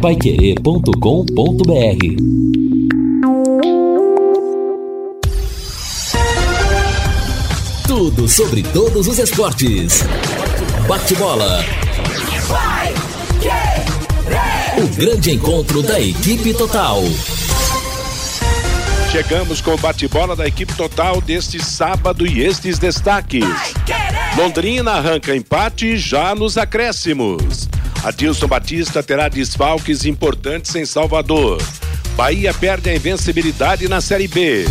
paiquerê.com.br Tudo sobre todos os esportes. Bate-bola. O grande encontro da equipe total. Chegamos com o bate-bola da equipe total deste sábado e estes destaques. Londrina arranca empate já nos acréscimos. Adilson Batista terá desfalques importantes em Salvador. Bahia perde a invencibilidade na Série B.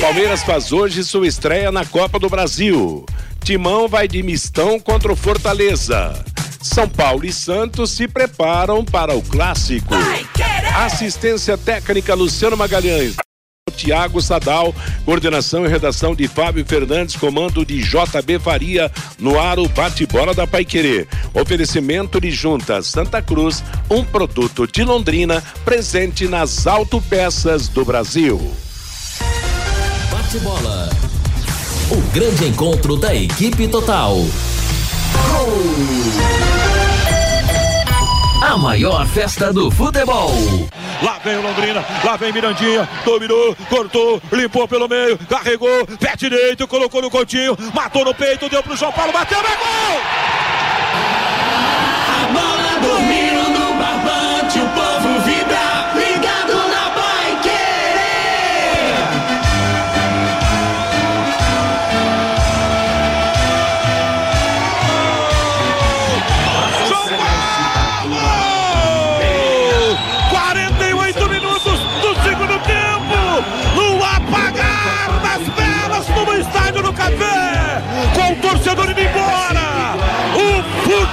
Palmeiras faz hoje sua estreia na Copa do Brasil. Timão vai de mistão contra o Fortaleza. São Paulo e Santos se preparam para o clássico. Assistência técnica Luciano Magalhães. Tiago Sadal, coordenação e redação de Fábio Fernandes, comando de JB Faria, no ar o bate-bola da Paiquerê. Oferecimento de Junta Santa Cruz, um produto de Londrina, presente nas autopeças do Brasil. Bate-bola. O grande encontro da equipe total. A maior festa do futebol. Lá vem o Londrina, lá vem Mirandinha, dominou, cortou, limpou pelo meio, carregou, pé direito, colocou no continho, matou no peito, deu pro João Paulo, bateu, é gol! A bola dormindo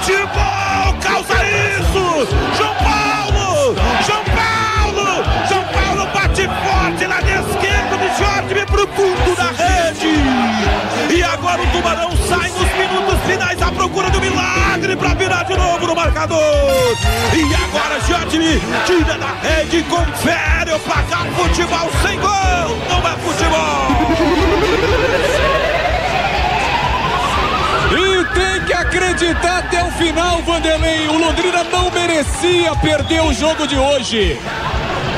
futebol causa isso! João Paulo! João Paulo! João Paulo bate forte na esquerda de Jorge pro fundo da rede. E agora o Tubarão sai nos minutos finais à procura do milagre para virar de novo no marcador. E agora Jorge tira da rede, confere o placar. Futebol sem gol, não é futebol. Acreditar até o final, Vanderlei. O Londrina não merecia perder o jogo de hoje.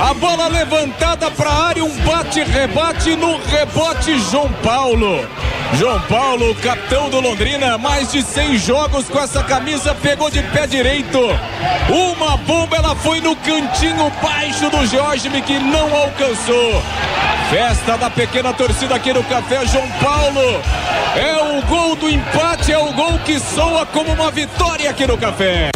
A bola levantada para a área, um bate-rebate no rebote João Paulo. João Paulo, capitão do Londrina, mais de 100 jogos com essa camisa, pegou de pé direito. Uma bomba, ela foi no cantinho baixo do Jorge, que não alcançou. Festa da pequena torcida aqui no Café João Paulo. É o gol do empate, é o gol que soa como uma vitória aqui no Café.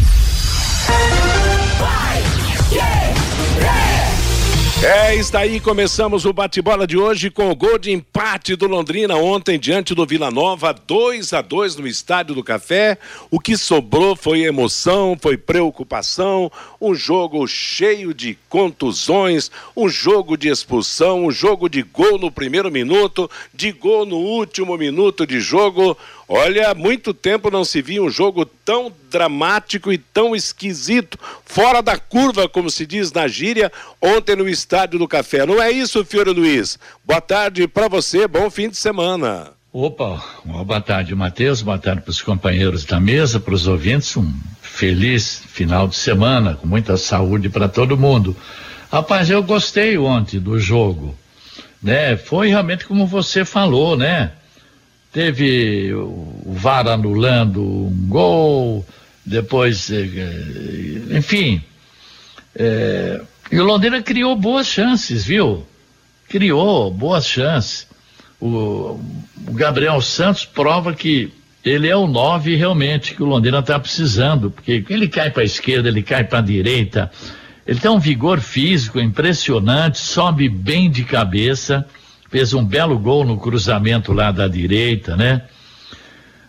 É, está aí, começamos o bate-bola de hoje com o gol de empate do Londrina ontem diante do Vila Nova, 2 a 2 no Estádio do Café. O que sobrou foi emoção, foi preocupação, um jogo cheio de contusões, um jogo de expulsão, um jogo de gol no primeiro minuto, de gol no último minuto de jogo. Olha, há muito tempo não se via um jogo tão dramático e tão esquisito, fora da curva, como se diz na gíria, ontem no Estádio do Café. Não é isso, Fiore Luiz? Boa tarde para você, bom fim de semana. Opa, uma boa tarde, Matheus, boa tarde para os companheiros da mesa, para os ouvintes, um feliz final de semana, com muita saúde para todo mundo. Rapaz, eu gostei ontem do jogo, né? Foi realmente como você falou, né? Teve o VAR anulando um gol, depois, eh, eh, enfim. É, e o Londrina criou boas chances, viu? Criou boas chances. O, o Gabriel Santos prova que ele é o nove realmente que o Londrina está precisando, porque ele cai para a esquerda, ele cai para a direita. Ele tem um vigor físico impressionante, sobe bem de cabeça fez um belo gol no cruzamento lá da direita, né?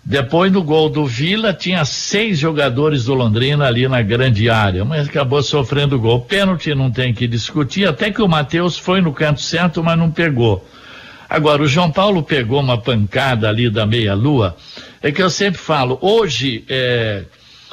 Depois no gol do Vila tinha seis jogadores do Londrina ali na grande área, mas acabou sofrendo gol. Pênalti não tem que discutir, até que o Matheus foi no canto certo, mas não pegou. Agora, o João Paulo pegou uma pancada ali da meia-lua, é que eu sempre falo, hoje é,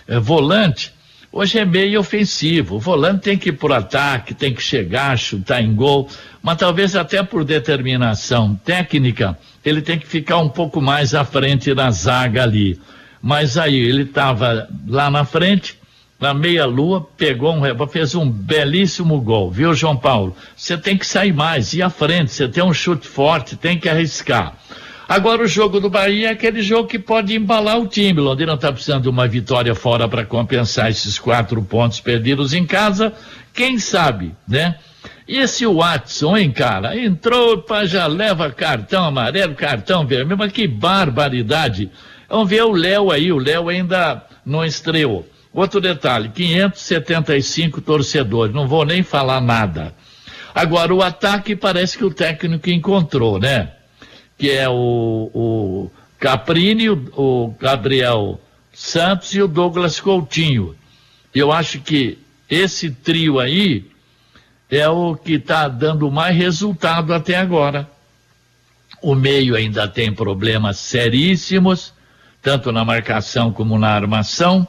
é volante, hoje é meio ofensivo. O volante tem que ir por ataque, tem que chegar, chutar em gol, mas talvez até por determinação técnica, ele tem que ficar um pouco mais à frente da zaga ali. Mas aí ele estava lá na frente, na meia-lua, pegou um rebote, fez um belíssimo gol, viu, João Paulo? Você tem que sair mais, ir à frente, você tem um chute forte, tem que arriscar. Agora, o jogo do Bahia é aquele jogo que pode embalar o time. Londrina está precisando de uma vitória fora para compensar esses quatro pontos perdidos em casa. Quem sabe, né? E esse Watson, hein, cara? Entrou, já leva cartão amarelo, cartão vermelho, mas que barbaridade. Vamos ver o Léo aí, o Léo ainda não estreou. Outro detalhe, 575 torcedores, não vou nem falar nada. Agora, o ataque parece que o técnico encontrou, né? Que é o, o Caprini, o, o Gabriel Santos e o Douglas Coutinho. Eu acho que esse trio aí é o que está dando mais resultado até agora. O meio ainda tem problemas seríssimos, tanto na marcação como na armação.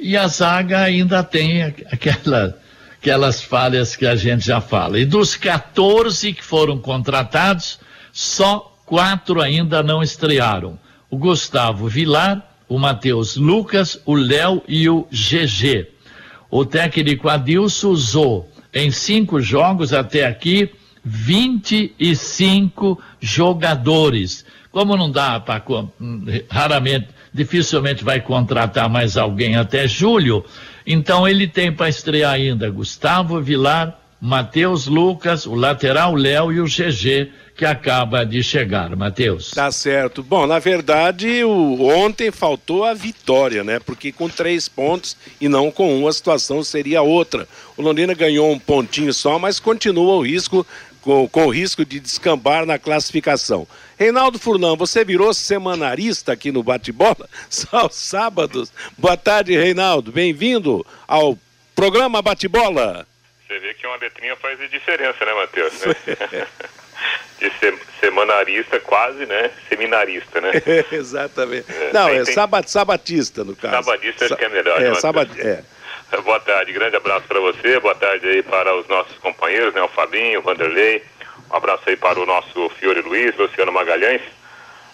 E a zaga ainda tem aquela, aquelas falhas que a gente já fala. E dos 14 que foram contratados, só quatro ainda não estrearam. O Gustavo Vilar, o Matheus Lucas, o Léo e o GG. O técnico Adilson usou em cinco jogos até aqui 25 jogadores. Como não dá para raramente dificilmente vai contratar mais alguém até julho. Então ele tem para estrear ainda Gustavo Vilar, Matheus Lucas, o lateral Léo e o GG que acaba de chegar, Matheus. Tá certo. Bom, na verdade, o, ontem faltou a vitória, né? Porque com três pontos e não com um, a situação seria outra. O Londrina ganhou um pontinho só, mas continua o risco com, com o risco de descambar na classificação. Reinaldo Furlan, você virou semanarista aqui no Bate-Bola, só aos sábados. Boa tarde, Reinaldo. Bem-vindo ao programa Bate-Bola. Você vê que uma letrinha faz diferença, né, Matheus? de ser, semanarista, quase, né? Seminarista, né? exatamente. É, Não, é sabat, sabatista, no caso. Sabatista acho que é melhor. É, né, sabat... é. Boa tarde, grande abraço para você, boa tarde aí para os nossos companheiros, né? O Fabinho, o Vanderlei, um abraço aí para o nosso Fiore Luiz, Luciano Magalhães.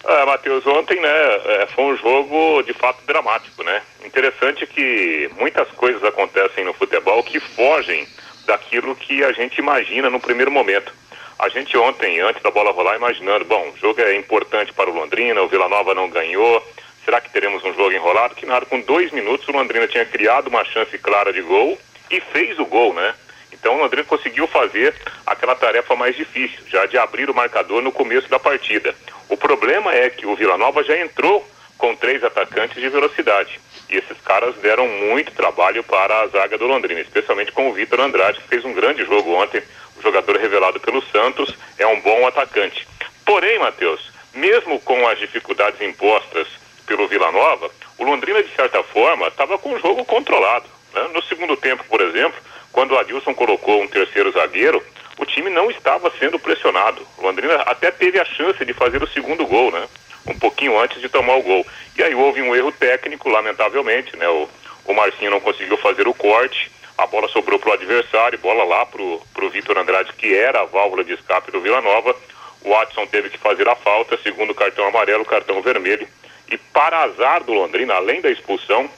Ah, Matheus, ontem, né, é, foi um jogo de fato dramático, né? Interessante que muitas coisas acontecem no futebol que fogem daquilo que a gente imagina no primeiro momento. A gente ontem, antes da bola rolar, imaginando, bom, o jogo é importante para o Londrina, o Vila Nova não ganhou, Será que teremos um jogo enrolado? Que nada, com dois minutos o Londrina tinha criado uma chance clara de gol e fez o gol, né? Então o Londrina conseguiu fazer aquela tarefa mais difícil, já de abrir o marcador no começo da partida. O problema é que o Vila Nova já entrou com três atacantes de velocidade. E esses caras deram muito trabalho para a zaga do Londrina, especialmente com o Vitor Andrade, que fez um grande jogo ontem. Jogador revelado pelo Santos é um bom atacante. Porém, Matheus, mesmo com as dificuldades impostas pelo Vila Nova, o Londrina, de certa forma, estava com o jogo controlado. Né? No segundo tempo, por exemplo, quando o Adilson colocou um terceiro zagueiro, o time não estava sendo pressionado. O Londrina até teve a chance de fazer o segundo gol, né? Um pouquinho antes de tomar o gol. E aí houve um erro técnico, lamentavelmente, né? O, o Marcinho não conseguiu fazer o corte, a bola sobrou para o adversário, bola lá para o Vitor Andrade, que era a válvula de escape do Vila Nova. O Watson teve que fazer a falta, segundo cartão amarelo, cartão vermelho. E para azar do Londrina, além da expulsão,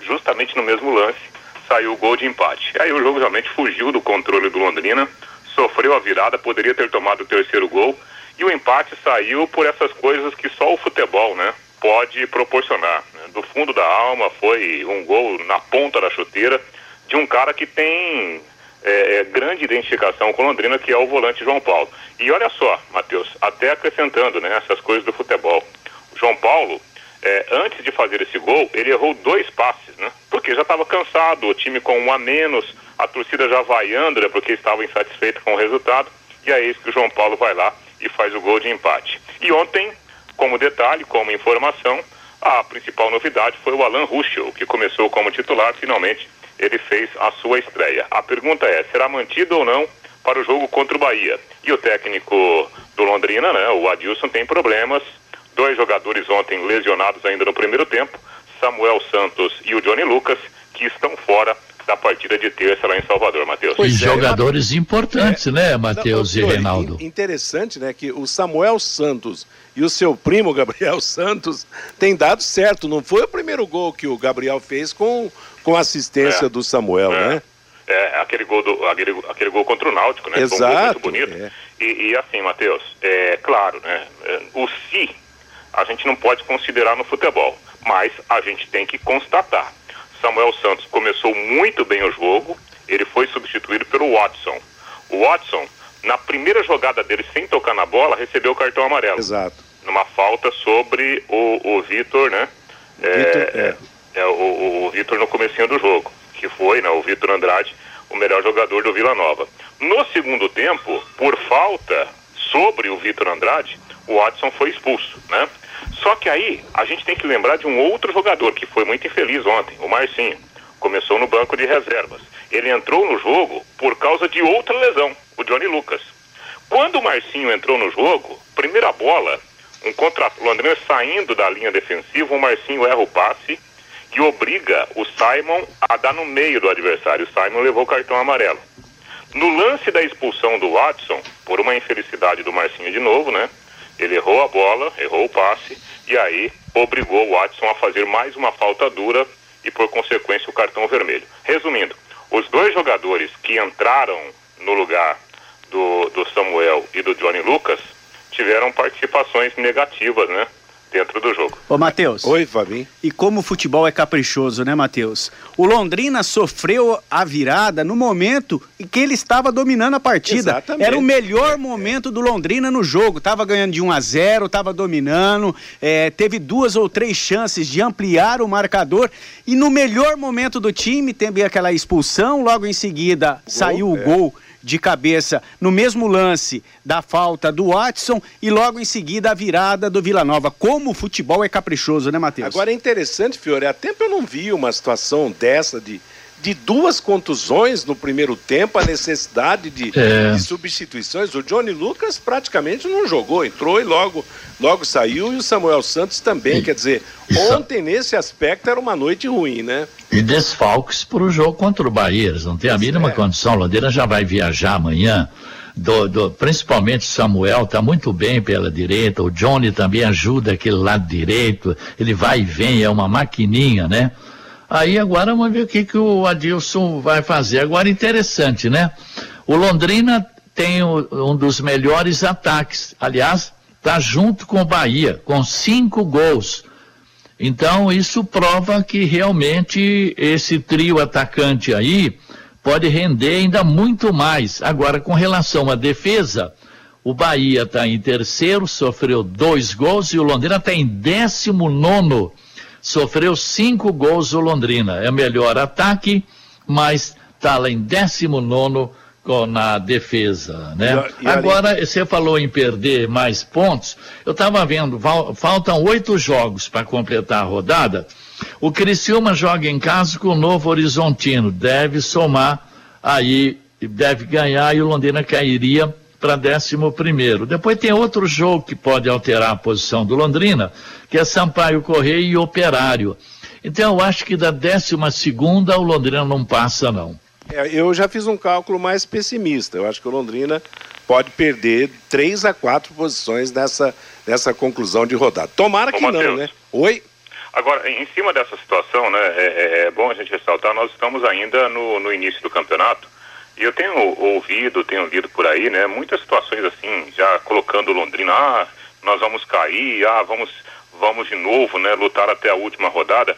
justamente no mesmo lance, saiu o gol de empate. Aí o jogo realmente fugiu do controle do Londrina, sofreu a virada, poderia ter tomado o terceiro gol, e o empate saiu por essas coisas que só o futebol, né, pode proporcionar. Do fundo da alma foi um gol na ponta da chuteira de um cara que tem é, é, grande identificação com Londrina, que é o volante João Paulo. E olha só, Matheus, até acrescentando né, essas coisas do futebol. João Paulo, é, antes de fazer esse gol, ele errou dois passes, né? Porque já estava cansado, o time com um a menos, a torcida já vaiando, né? Porque estava insatisfeita com o resultado. E é isso que o João Paulo vai lá e faz o gol de empate. E ontem, como detalhe, como informação, a principal novidade foi o Alan Ruschel, que começou como titular, finalmente ele fez a sua estreia. A pergunta é, será mantido ou não para o jogo contra o Bahia? E o técnico do Londrina, né, o Adilson, tem problemas Dois jogadores ontem lesionados ainda no primeiro tempo, Samuel Santos e o Johnny Lucas, que estão fora da partida de terça lá em Salvador, Matheus. E é, jogadores importantes, é, né, Matheus e Reinaldo? Interessante, né, que o Samuel Santos e o seu primo Gabriel Santos têm dado certo. Não foi o primeiro gol que o Gabriel fez com, com assistência É. do Samuel, É. né? É, aquele gol, do, aquele, aquele gol contra o Náutico, né? Foi um Exato, muito bonito. é. E, e assim, Matheus, é claro, né? é, O se a gente não pode considerar no futebol, mas a gente tem que constatar. Samuel Santos começou muito bem o jogo, ele foi substituído pelo Watson. O Watson, na primeira jogada dele sem tocar na bola, recebeu o cartão amarelo Exato. numa falta sobre o, o Vitor, né? Vitor, é. é, o, o, o Vitor no comecinho do jogo, que foi, né, o Vitor Andrade, o melhor jogador do Vila Nova. No segundo tempo, por falta sobre o Vitor Andrade, o Watson foi expulso, né? Só que aí a gente tem que lembrar de um outro jogador que foi muito infeliz ontem, o Marcinho. Começou no banco de reservas. Ele entrou no jogo por causa de outra lesão, o Johnny Lucas. Quando o Marcinho entrou no jogo, primeira bola, um contra o Londrina saindo da linha defensiva, o Marcinho erra o passe e obriga o Simon a dar no meio do adversário. O Simon levou o cartão amarelo. No lance da expulsão do Watson, por uma infelicidade do Marcinho de novo, né? Ele errou a bola, errou o passe e aí obrigou o Watson a fazer mais uma falta dura e por consequência o cartão vermelho. Resumindo, os dois jogadores que entraram no lugar do, do Samuel e do Johnny Lucas tiveram participações negativas, né? Dentro do jogo. Ô, Matheus. Oi, Fabinho. E como o futebol é caprichoso, né, Matheus? O Londrina sofreu a virada no momento em que ele estava dominando a partida. Exatamente. Era o melhor momento do Londrina no jogo. Tava ganhando de 1 a 0, tava dominando, é, teve duas ou três chances de ampliar o marcador. E no melhor momento do time, teve aquela expulsão, logo em seguida saiu o é. gol de cabeça no mesmo lance da falta do Watson e logo em seguida a virada do Vila Nova. Como o futebol é caprichoso, né, Matheus? Agora é interessante, Fiore, há tempo eu não vi uma situação dessa de, de duas contusões no primeiro tempo, a necessidade de, É. de substituições. O Johnny Lucas praticamente não jogou, entrou e logo, logo saiu, e o Samuel Santos também. Quer dizer, ontem nesse aspecto era uma noite ruim, né? E desfalques para o jogo contra o Bahia. Eles não têm a mínima é. condição. Londrina já vai viajar amanhã. Do, do- principalmente Samuel está muito bem pela direita. O Johnny também ajuda aquele lado direito. Ele vai e vem, é uma maquininha, né? Aí agora vamos ver o que, que o Adilson vai fazer. Agora interessante, né? O Londrina tem um dos melhores ataques. Aliás, está junto com o Bahia, com cinco gols. Então, isso prova que realmente esse trio atacante aí pode render ainda muito mais. Agora, com relação à defesa, o Bahia está em terceiro, sofreu dois gols, e o Londrina está em décimo nono, sofreu cinco gols o Londrina. É melhor ataque, mas está lá em décimo nono com- na defesa, né? E e ali- Agora, você falou em perder mais pontos. Eu estava vendo, faltam oito jogos para completar a rodada. O Criciúma joga em casa com o Novo Horizontino. Deve somar aí, deve ganhar e o Londrina cairia para décimo primeiro. Depois tem outro jogo que pode alterar a posição do Londrina, que é Sampaio Correia e Operário. Então eu acho que da décima segunda o Londrina não passa não. É, eu já fiz um cálculo mais pessimista. Eu acho que o Londrina pode perder três a quatro posições nessa, nessa conclusão de rodada. Tomara Ô, que não, né? Oi? Agora, em cima dessa situação, né, é, é- é bom a gente ressaltar, nós estamos ainda no, no início do campeonato e eu tenho ouvido, tenho lido por aí, né, muitas situações assim, já colocando Londrina, ah, nós vamos cair, ah, vamos, vamos de novo, né, lutar até a última rodada.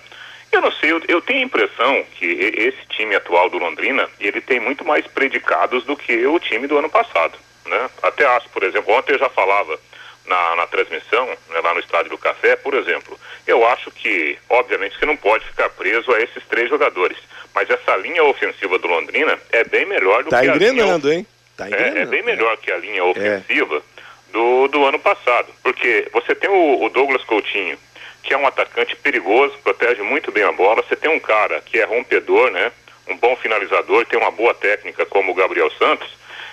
Eu não sei, eu, eu tenho a impressão que esse time atual do Londrina, ele tem muito mais predicados do que o time do ano passado, né? Até acho, por exemplo, ontem eu já falava na, na transmissão, né, lá no Estádio do Café, por exemplo, eu acho que, obviamente, você não pode ficar preso a esses três jogadores, mas essa linha ofensiva do Londrina é bem melhor do Tá que a linha hein? Tá é, engrenando. é bem melhor que a linha ofensiva do, do ano passado. Porque você tem o, o Douglas Coutinho, que é um atacante perigoso, protege muito bem a bola. Você tem um cara que é rompedor, né? Um bom finalizador, tem uma boa técnica como o Gabriel Santos.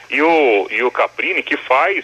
E o, e o Caprini, que faz,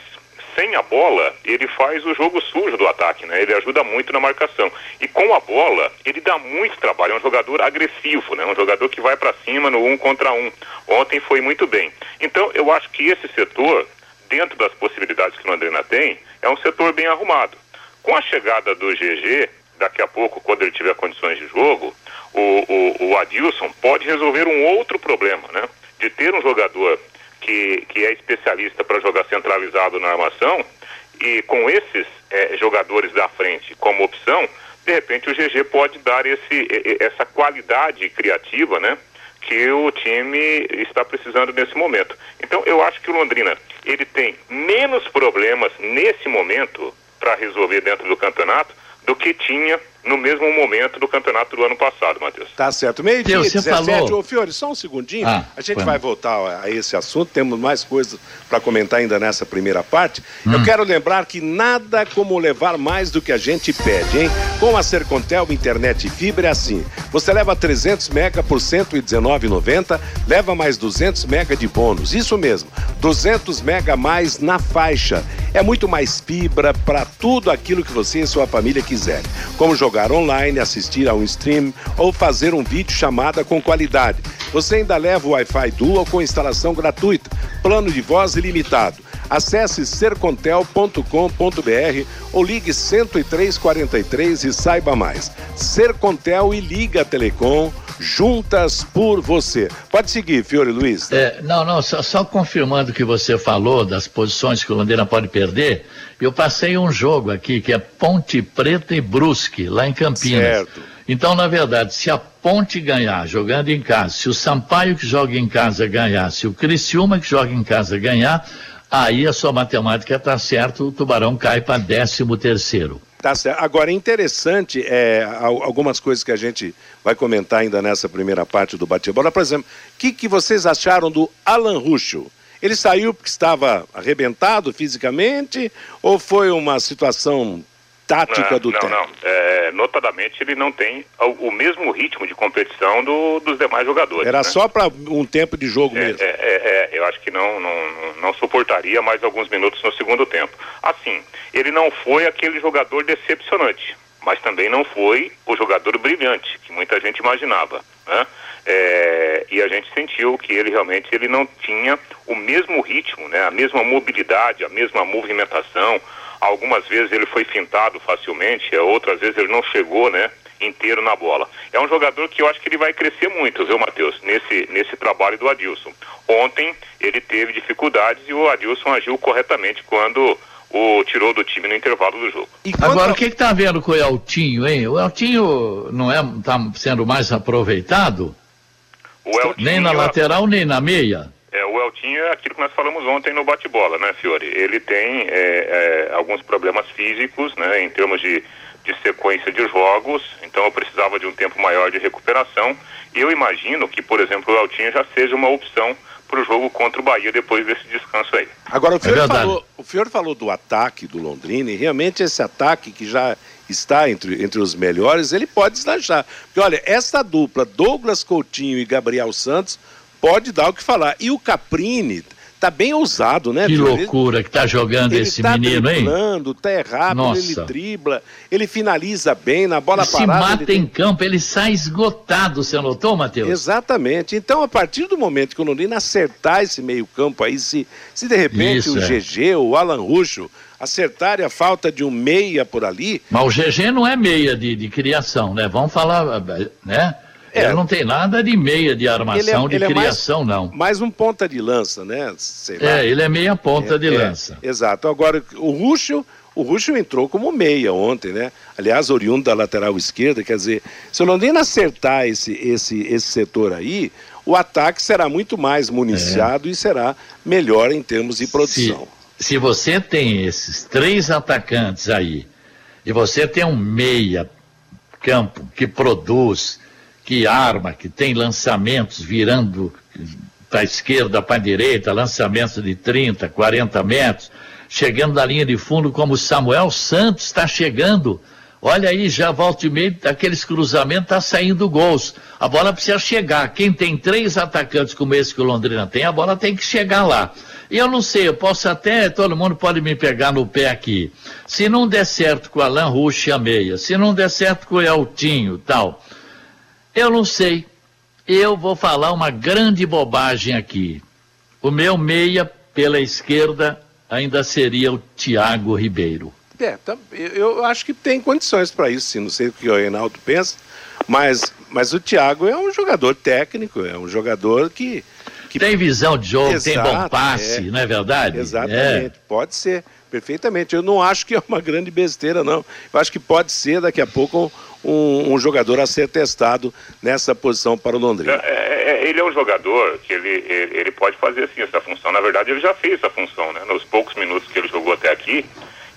sem a bola, ele faz o jogo sujo do ataque, né? Ele ajuda muito na marcação. E com a bola, ele dá muito trabalho. É um jogador agressivo, né? Um jogador que vai para cima no um contra um. Ontem foi muito bem. Então, eu acho que esse setor, dentro das possibilidades que o Londrina tem, é um setor bem arrumado. Com a chegada do GG, daqui a pouco, quando ele tiver condições de jogo, o, o, o Adilson pode resolver um outro problema, né? De ter um jogador que, que é especialista para jogar centralizado na armação e com esses é, jogadores da frente como opção, de repente o GG pode dar esse, essa qualidade criativa, né? Que o time está precisando nesse momento. Então eu acho que o Londrina ele tem menos problemas nesse momento para resolver dentro do campeonato do que tinha no mesmo momento do campeonato do ano passado, Matheus. Tá certo. Meio-dia, 17. Falou... Ô, Fiore, só um segundinho. Ah, a gente vai voltar a esse assunto. Temos mais coisas para comentar ainda nessa primeira parte. Hum. Eu quero lembrar que nada como levar mais do que a gente pede, hein? Com a Sercontel Internet e Fibra é assim. Você leva 300 mega por 119,90, leva mais 200 mega de bônus. Isso mesmo, 200 mega mais na faixa. É muito mais fibra para tudo aquilo que você e sua família quiserem. Como jogar jogar online, assistir a um stream ou fazer um vídeo chamada com qualidade. Você ainda leva o Wi-Fi Dual com instalação gratuita, plano de voz ilimitado. Acesse sercontel.com.br ou ligue 10343 e saiba mais. Sercontel e Liga Telecom juntas por você. Pode seguir, Fiore Luiz. É, não, não, só, só, confirmando o que você falou das posições que o Londrina pode perder, eu passei um jogo aqui que é Ponte Preta e Brusque, lá em Campinas. Certo. Então, na verdade, se a Ponte ganhar jogando em casa, se o Sampaio que joga em casa ganhar, se o Criciúma que joga em casa ganhar, aí a sua matemática está certa, o Tubarão cai para 13 terceiro. Tá certo. Agora, interessante, é, algumas coisas que a gente vai comentar ainda nessa primeira parte do bate-bola. Por exemplo, o que, que vocês acharam do Alan Ruschel? Ele saiu porque estava arrebentado fisicamente ou foi uma situação tática não, do não, técnico? Não, é, notadamente ele não tem o, o, mesmo ritmo de competição do, dos demais jogadores. Era né? só para um tempo de jogo é, mesmo. É, é, é, eu acho que não, não, não suportaria mais alguns minutos no segundo tempo. Assim, ele não foi aquele jogador decepcionante, mas também não foi o jogador brilhante que muita gente imaginava, né? É, e a gente sentiu que ele realmente ele não tinha o mesmo ritmo, né? A mesma mobilidade, a mesma movimentação, Algumas vezes ele foi fintado facilmente, outras vezes ele não chegou, né? inteiro na bola. É um jogador que eu acho que ele vai crescer muito, viu, Matheus, nesse, nesse trabalho do Adilson. Ontem ele teve dificuldades e o Adilson agiu corretamente quando o tirou do time no intervalo do jogo. Agora, o que está vendo com o Eltinho, hein? O Eltinho não é está sendo mais aproveitado? Eltinho, nem na lateral, nem na meia? É, o Eltinho é aquilo que nós falamos ontem no bate-bola, né, Fiore? Ele tem é, é, alguns problemas físicos, né, em termos de, de sequência de jogos, então eu precisava de um tempo maior de recuperação. E eu imagino que, por exemplo, o Eltinho já seja uma opção para o jogo contra o Bahia depois desse descanso aí. Agora, o Fiore, é falou, o Fiore falou do ataque do Londrina e realmente esse ataque que já está entre, entre os melhores, ele pode deslanchar. Porque, olha, essa dupla, Douglas Coutinho e Gabriel Santos, pode dar o que falar. E o Caprini tá bem ousado, né? Que loucura que tá jogando ele esse tá menino, hein? Ele tá errado, Nossa. ele dribla, ele finaliza bem na bola ele parada. Se mata em tem... campo, ele sai esgotado, você notou, Matheus? Exatamente. Então, a partir do momento que o Londrina acertar esse meio-campo aí, se, se de repente Isso, o é. GG, o Alan Ruxo, acertarem a falta de um meia por ali. Mas o GG não é meia de, de criação, né? Vamos falar, né? É, ele não tem nada de meia de armação, ele é, de criação, é mais, não. Mais um ponta de lança, né? é, ele é meia ponta é, de é, lança. Exato. Agora, o Ruxo, o Ruxo entrou como meia ontem, né? Aliás, oriundo da lateral esquerda, quer dizer, se o Londrina acertar esse, esse, esse setor aí, o ataque será muito mais municiado e será melhor em termos de produção. Se, se você tem esses três atacantes aí, e você tem um meia campo que produz, que arma, que tem lançamentos virando para a esquerda, para a direita, lançamentos de 30, 40 metros, chegando da linha de fundo, como Samuel Santos está chegando. Olha aí, já volta e meio, aqueles cruzamentos está saindo gols. A bola precisa chegar. Quem tem três atacantes como esse que o Londrina tem, a bola tem que chegar lá. E eu não sei, eu posso até, todo mundo pode me pegar no pé aqui. Se não der certo com o Alan a meia, se não der certo com o Eltinho tal, eu não sei. Eu vou falar uma grande bobagem aqui. O meu meia pela esquerda ainda seria o Tiago Ribeiro. É, tá, eu, eu acho que tem condições para isso, sim. Não sei o que o Reinaldo pensa, mas, mas o Thiago é um jogador técnico, é um jogador que. que... Tem visão de jogo, Exato, tem bom passe, é. não é verdade? Exatamente, é. pode ser, perfeitamente. Eu não acho que é uma grande besteira, não. Eu acho que pode ser daqui a pouco um, um jogador a ser testado nessa posição para o Londrina. É, é, é ele é um jogador que ele, ele, ele, pode fazer sim essa função. Na verdade, ele já fez essa função, né? Nos poucos minutos que ele jogou até aqui,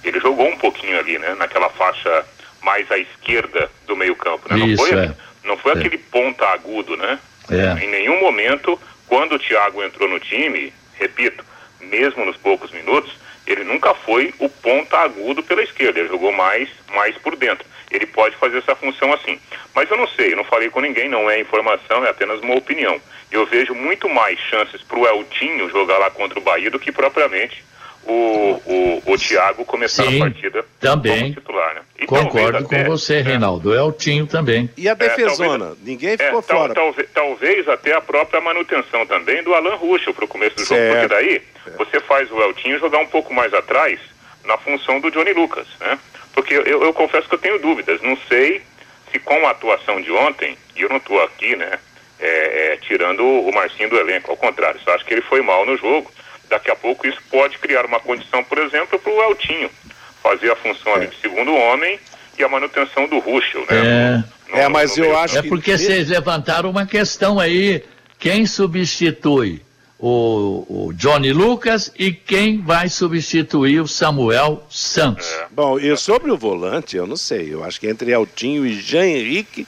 ele jogou um pouquinho ali, né? Naquela faixa mais à esquerda do meio campo, né? Isso, não foi, é. não foi aquele ponta agudo, né? É. Em nenhum momento, quando o Thiago entrou no time, repito, mesmo nos poucos minutos, ele nunca foi o ponta agudo pela esquerda, ele jogou mais, mais por dentro. Ele pode fazer essa função assim. Mas eu não sei, eu não falei com ninguém, não é informação, é apenas uma opinião. Eu vejo muito mais chances para o Eltinho jogar lá contra o Bahia do que propriamente o, o, o Thiago começar Sim, a partida também. como titular. Né? E Concordo com até, você, Reinaldo. É o Tinho também. E a defesona? É, talvez, Ninguém ficou é, fora. Tal, talvez, talvez, até a própria manutenção também do Alan Ruschel para o começo do certo. jogo. Porque daí você faz o Eltinho jogar um pouco mais atrás na função do Johnny Lucas. Né? Porque eu, eu confesso que eu tenho dúvidas. Não sei se com a atuação de ontem, e eu não estou aqui, né? É, é, tirando o Marcinho do elenco, ao contrário, só acho que ele foi mal no jogo daqui a pouco isso pode criar uma condição, por exemplo, para o Eltinho fazer a função ali de segundo homem e a manutenção do Ruschel, né? É, no, é mas eu acho É porque que... vocês levantaram uma questão aí, quem substitui o, o, Johnny Lucas e quem vai substituir o Samuel Santos? É. Bom, e sobre o volante, eu não sei, eu acho que entre Eltinho e Jean Henrique,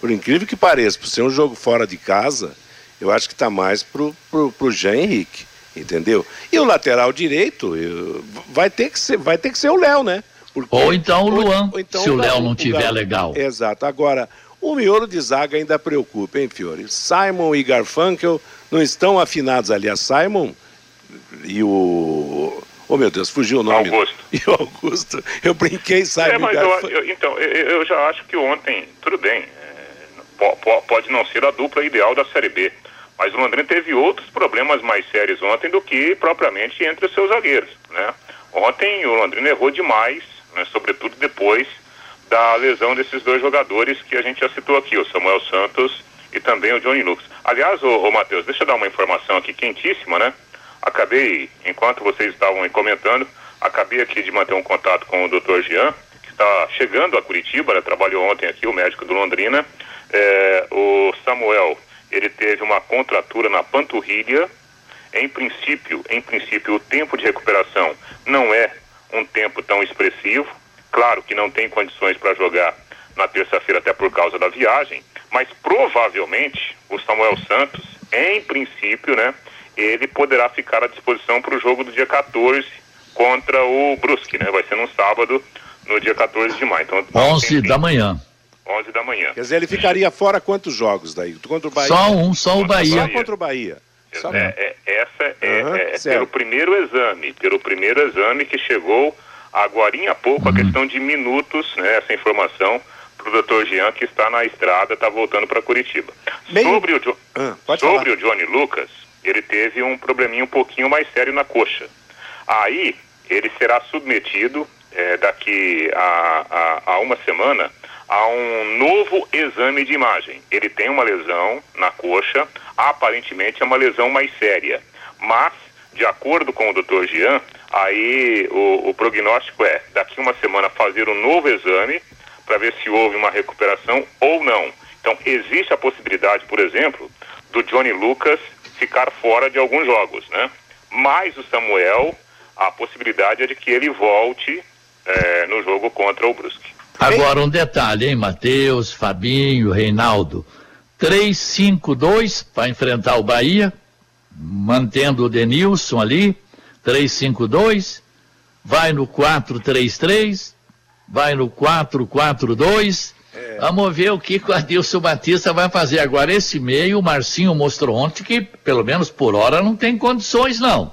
por incrível que pareça, por ser um jogo fora de casa, eu acho que está mais pro, pro, pro Jean Henrique entendeu? E o lateral direito eu, vai ter que ser, vai ter que ser o Léo, né? Porque, ou então o Luan, ou, então, se o Léo não tiver legal. Exato. Agora, o miolo de zaga ainda preocupa, hein, Fiore? Simon e Garfunkel não estão afinados ali. A Simon e o. Oh, meu Deus, fugiu o nome. Augusto. E o Augusto. Eu brinquei, Simon é, mas eu, eu, Então, eu, eu, já acho que ontem, tudo bem, é, pode não ser a dupla ideal da Série B. Mas o Londrina teve outros problemas mais sérios ontem do que propriamente entre os seus zagueiros, né? Ontem o Londrina errou demais, né, sobretudo depois da lesão desses dois jogadores que a gente já citou aqui, o Samuel Santos e também o Johnny Lucas. Aliás, ô Matheus, deixa eu dar uma informação aqui quentíssima, né? Acabei, enquanto vocês estavam comentando, acabei aqui de manter um contato com o Dr. Jean, que está chegando a Curitiba, né? trabalhou ontem aqui, o médico do Londrina. É, o Samuel ele teve uma contratura na panturrilha. Em princípio, em princípio, o tempo de recuperação não é um tempo tão expressivo. Claro que não tem condições para jogar na terça-feira até por causa da viagem, mas provavelmente o Samuel Santos, em princípio, né, ele poderá ficar à disposição para o jogo do dia 14 contra o Brusque, né? Vai ser no sábado, no dia 14 de maio. Então, 11 da manhã. 11 da manhã. Quer dizer, ele ficaria fora quantos jogos daí? Contra o Bahia? Só um, só o Bahia. Só contra o Bahia. É, é, essa é, uhum, é pelo primeiro exame, pelo primeiro exame que chegou agora há pouco, uhum. a questão de minutos, né, essa informação para o doutor Jean, que está na estrada, está voltando para Curitiba. Meio... Sobre, o, jo... ah, sobre o Johnny Lucas, ele teve um probleminha um pouquinho mais sério na coxa. Aí, ele será submetido é, daqui a, a, a uma semana a um novo exame de imagem. Ele tem uma lesão na coxa, aparentemente é uma lesão mais séria. Mas, de acordo com o Dr. Jean, aí o, o prognóstico é daqui uma semana fazer um novo exame para ver se houve uma recuperação ou não. Então, existe a possibilidade, por exemplo, do Johnny Lucas ficar fora de alguns jogos, né? Mas o Samuel, a possibilidade é de que ele volte é, no jogo contra o Brusque. Agora um detalhe, hein, Matheus, Fabinho, Reinaldo. 3-5-2 para enfrentar o Bahia, mantendo o Denilson ali. 3-5-2. Vai no 4-3-3. Vai no 4-4-2. É. Vamos ver o que o Adilson Batista vai fazer. Agora, esse meio, o Marcinho mostrou ontem que, pelo menos por hora, não tem condições, não.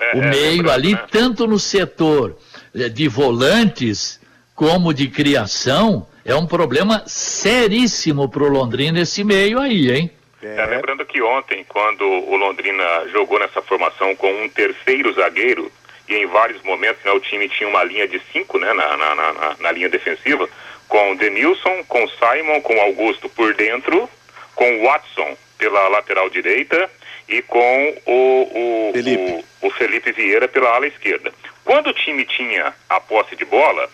É, o é meio ali, né? tanto no setor eh, de volantes como de criação, é um problema seríssimo para o Londrina esse meio aí, hein? É. lembrando que ontem, quando o Londrina jogou nessa formação com um terceiro zagueiro, e em vários momentos né, o time tinha uma linha de cinco né, na, na, na, na linha defensiva, com Denilson, com Simon, com Augusto por dentro, com Watson pela lateral direita e com o, o, Felipe. o, o Felipe Vieira pela ala esquerda. Quando o time tinha a posse de bola,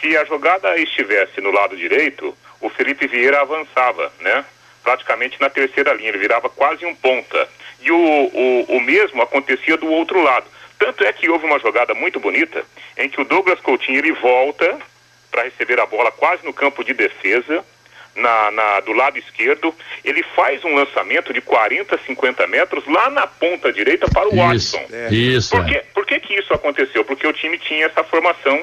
se a jogada estivesse no lado direito, o Felipe Vieira avançava, né? Praticamente na terceira linha, ele virava quase um ponta. E o, o, o mesmo acontecia do outro lado. Tanto é que houve uma jogada muito bonita em que o Douglas Coutinho ele volta para receber a bola quase no campo de defesa, na, na- do lado esquerdo. Ele faz um lançamento de 40, 50 metros lá na ponta direita para o Isso, Watson. isso. Por, que, por que, que isso aconteceu? Porque o time tinha essa formação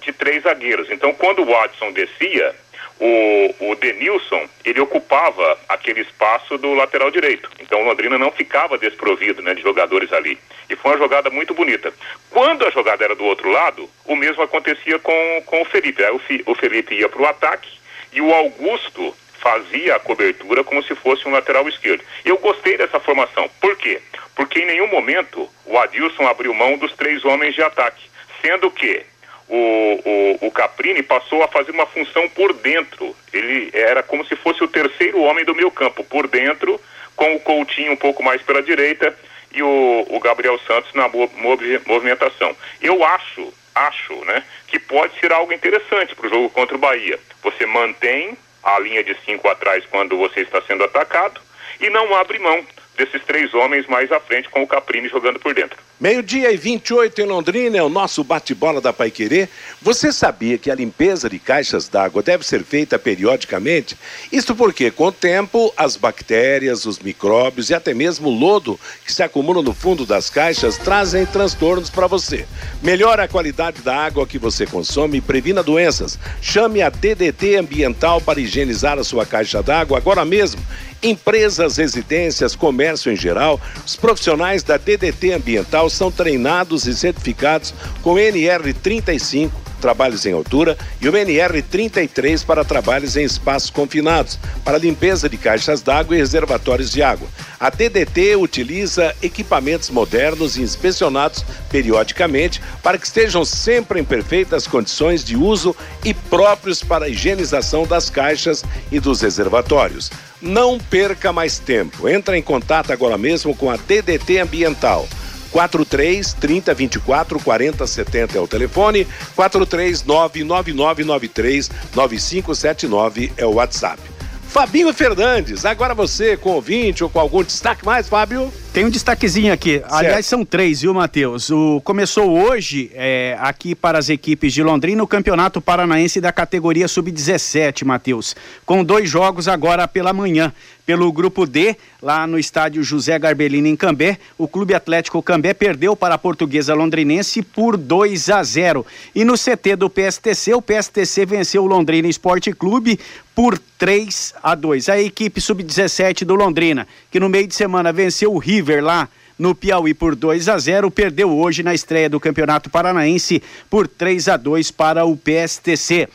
de três zagueiros. Então, quando o Watson descia, o, o Denilson, ele ocupava aquele espaço do lateral direito. Então, o Londrina não ficava desprovido né, de jogadores ali. E foi uma jogada muito bonita. Quando a jogada era do outro lado, o mesmo acontecia com, com o Felipe. Aí o, o Felipe ia para o ataque e o Augusto fazia a cobertura como se fosse um lateral esquerdo. Eu gostei dessa formação. Por quê? Porque em nenhum momento o Adilson abriu mão dos três homens de ataque, sendo que o, o, o Caprini passou a fazer uma função por dentro. Ele era como se fosse o terceiro homem do meio campo, por dentro, com o Coutinho um pouco mais pela direita e o, o Gabriel Santos na mo- movi- movimentação. Eu acho, acho, né, que pode ser algo interessante para o jogo contra o Bahia. Você mantém a linha de cinco atrás quando você está sendo atacado e não abre mão desses três homens mais à frente com o Caprini jogando por dentro. Meio-dia e 28 em Londrina é o nosso bate-bola da Paiquerê. Você sabia que a limpeza de caixas d'água deve ser feita periodicamente? Isto porque, com o tempo, as bactérias, os micróbios e até mesmo o lodo que se acumulam no fundo das caixas trazem transtornos para você. Melhore a qualidade da água que você consome e previna doenças. Chame a DDT Ambiental para higienizar a sua caixa d'água agora mesmo. Empresas, residências, comércio em geral, os profissionais da DDT Ambiental são treinados e certificados com NR35, trabalhos em altura, e o NR33 para trabalhos em espaços confinados, para limpeza de caixas d'água e reservatórios de água. A DDT utiliza equipamentos modernos e inspecionados periodicamente para que estejam sempre em perfeitas condições de uso e próprios para a higienização das caixas e dos reservatórios. Não perca mais tempo. Entre em contato agora mesmo com a DDT Ambiental. 43 30 24 40 70 é o telefone, 43 99993 9579 é o WhatsApp. Fabinho Fernandes, agora você com ouvinte ou com algum destaque mais, Fábio? Tem um destaquezinho aqui. Aliás, são três, viu, Matheus? O, começou hoje é, aqui para as equipes de Londrina o Campeonato Paranaense da categoria Sub-17, Matheus. Com dois jogos agora pela manhã. Pelo grupo D, lá no estádio José Garbellini em Cambé, o Clube Atlético Cambé perdeu para a Portuguesa Londrinense por 2 a 0. E no CT do PSTC, o PSTC venceu o Londrina Esporte Clube por 3 a 2. A equipe Sub-17 do Londrina, que no meio de semana venceu o River lá no Piauí por 2 a 0, perdeu hoje na estreia do Campeonato Paranaense por 3 a 2 para o PSTC.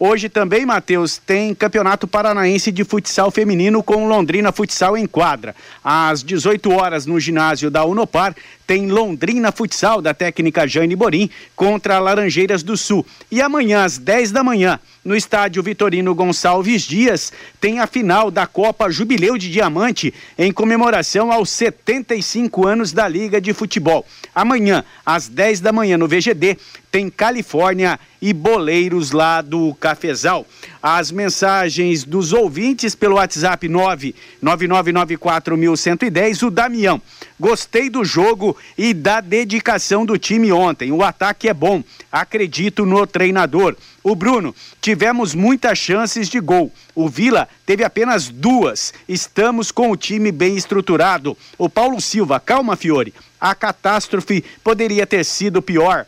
Hoje também, Matheus, tem Campeonato Paranaense de Futsal Feminino com Londrina Futsal em quadra. Às 18 horas no ginásio da Unopar, tem Londrina Futsal da técnica Jane Borim contra Laranjeiras do Sul. E amanhã, às 10 da manhã, no estádio Vitorino Gonçalves Dias, tem a final da Copa Jubileu de Diamante em comemoração aos 75 anos da Liga de Futebol. Amanhã, às 10 da manhã, no VGD, tem Califórnia e Boleiros lá do Cafezal. As mensagens dos ouvintes pelo WhatsApp 999941110, o Damião. Gostei do jogo e da dedicação do time ontem. O ataque é bom. Acredito no treinador. O Bruno, tivemos muitas chances de gol. O Vila teve apenas duas. Estamos com o time bem estruturado. O Paulo Silva, calma, Fiore. A catástrofe poderia ter sido pior.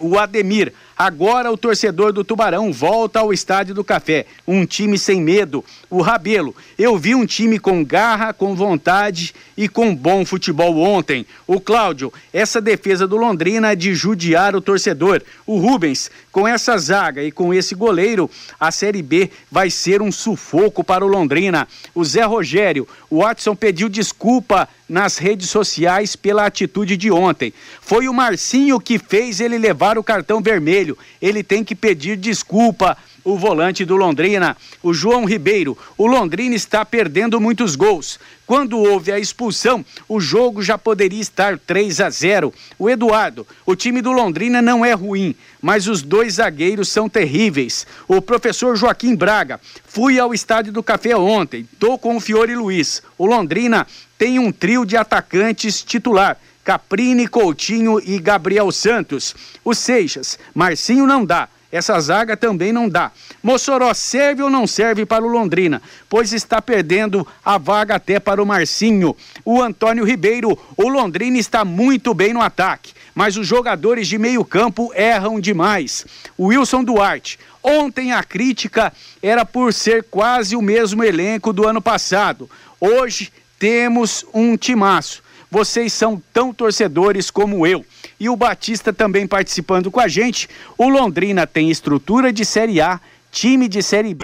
O Ademir, agora o torcedor do Tubarão volta ao Estádio do Café. Um time sem medo. O Rabelo, eu vi um time com garra, com vontade e com bom futebol ontem. O Cláudio, essa defesa do Londrina é de judiar o torcedor. O Rubens, com essa zaga e com esse goleiro, a Série B vai ser um sufoco para o Londrina. O Zé Rogério, o Watson pediu desculpa nas redes sociais pela atitude de ontem. Foi o Marcinho que fez ele levar o cartão vermelho. Ele tem que pedir desculpa o volante do Londrina, o João Ribeiro. O Londrina está perdendo muitos gols. Quando houve a expulsão, o jogo já poderia estar 3 a 0. O Eduardo, o time do Londrina não é ruim, mas os dois zagueiros são terríveis. O professor Joaquim Braga, fui ao estádio do Café ontem, tô com o Fiore Luiz. O Londrina tem um trio de atacantes titular. Caprini, Coutinho e Gabriel Santos. O Seixas, Marcinho não dá. Essa zaga também não dá. Mossoró serve ou não serve para o Londrina? Pois está perdendo a vaga até para o Marcinho. O Antônio Ribeiro, o Londrina está muito bem no ataque, mas os jogadores de meio campo erram demais. O Wilson Duarte, ontem a crítica era por ser quase o mesmo elenco do ano passado. Hoje temos um timaço. Vocês são tão torcedores como eu. E o Batista também participando com a gente. O Londrina tem estrutura de Série A, time de Série B,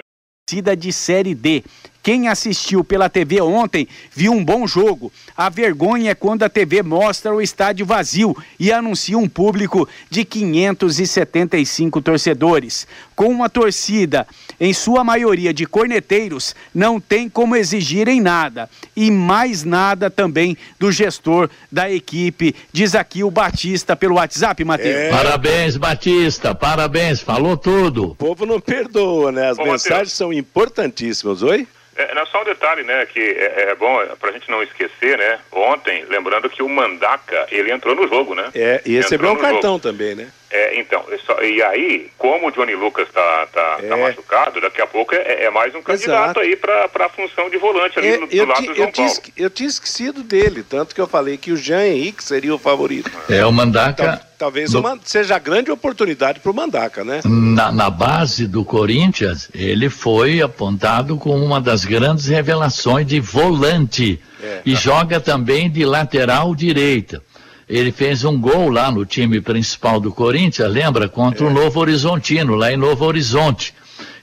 de Série D. Quem assistiu pela TV ontem viu um bom jogo. A vergonha é quando a TV mostra o estádio vazio e anuncia um público de 575 torcedores. Com uma torcida, em sua maioria de corneteiros, não tem como exigirem nada. E mais nada também do gestor da equipe, diz aqui o Batista pelo WhatsApp, Matheus. É. Parabéns, Batista, parabéns, falou tudo. O povo não perdoa, né? As Ô, mensagens Mateus. são importantíssimas. Oi? É, não, só um detalhe, né, que é, é bom pra gente não esquecer, né, ontem, lembrando que o Mandaca, ele entrou no jogo, né? É, e recebeu um no cartão jogo. também, né? É, então, é só- e aí, como o Johnny Lucas tá, tá, tá É. machucado, daqui a pouco é, é mais um candidato Exato. aí pra, pra função de volante ali É, do, do eu, lado ti- do eu João tinha, Paulo. esque- eu tinha esquecido dele, tanto que eu falei que o Jean Henrique seria o favorito. É, o Mandaca. Tal- talvez no- uma- seja a grande oportunidade para o Mandaca, né? Na, na base do Corinthians, ele foi apontado como uma das grandes revelações de volante. É. e joga também de lateral direita. Ele fez um gol lá no time principal do Corinthians, lembra? Contra É. o Novo Horizontino, lá em Novo Horizonte.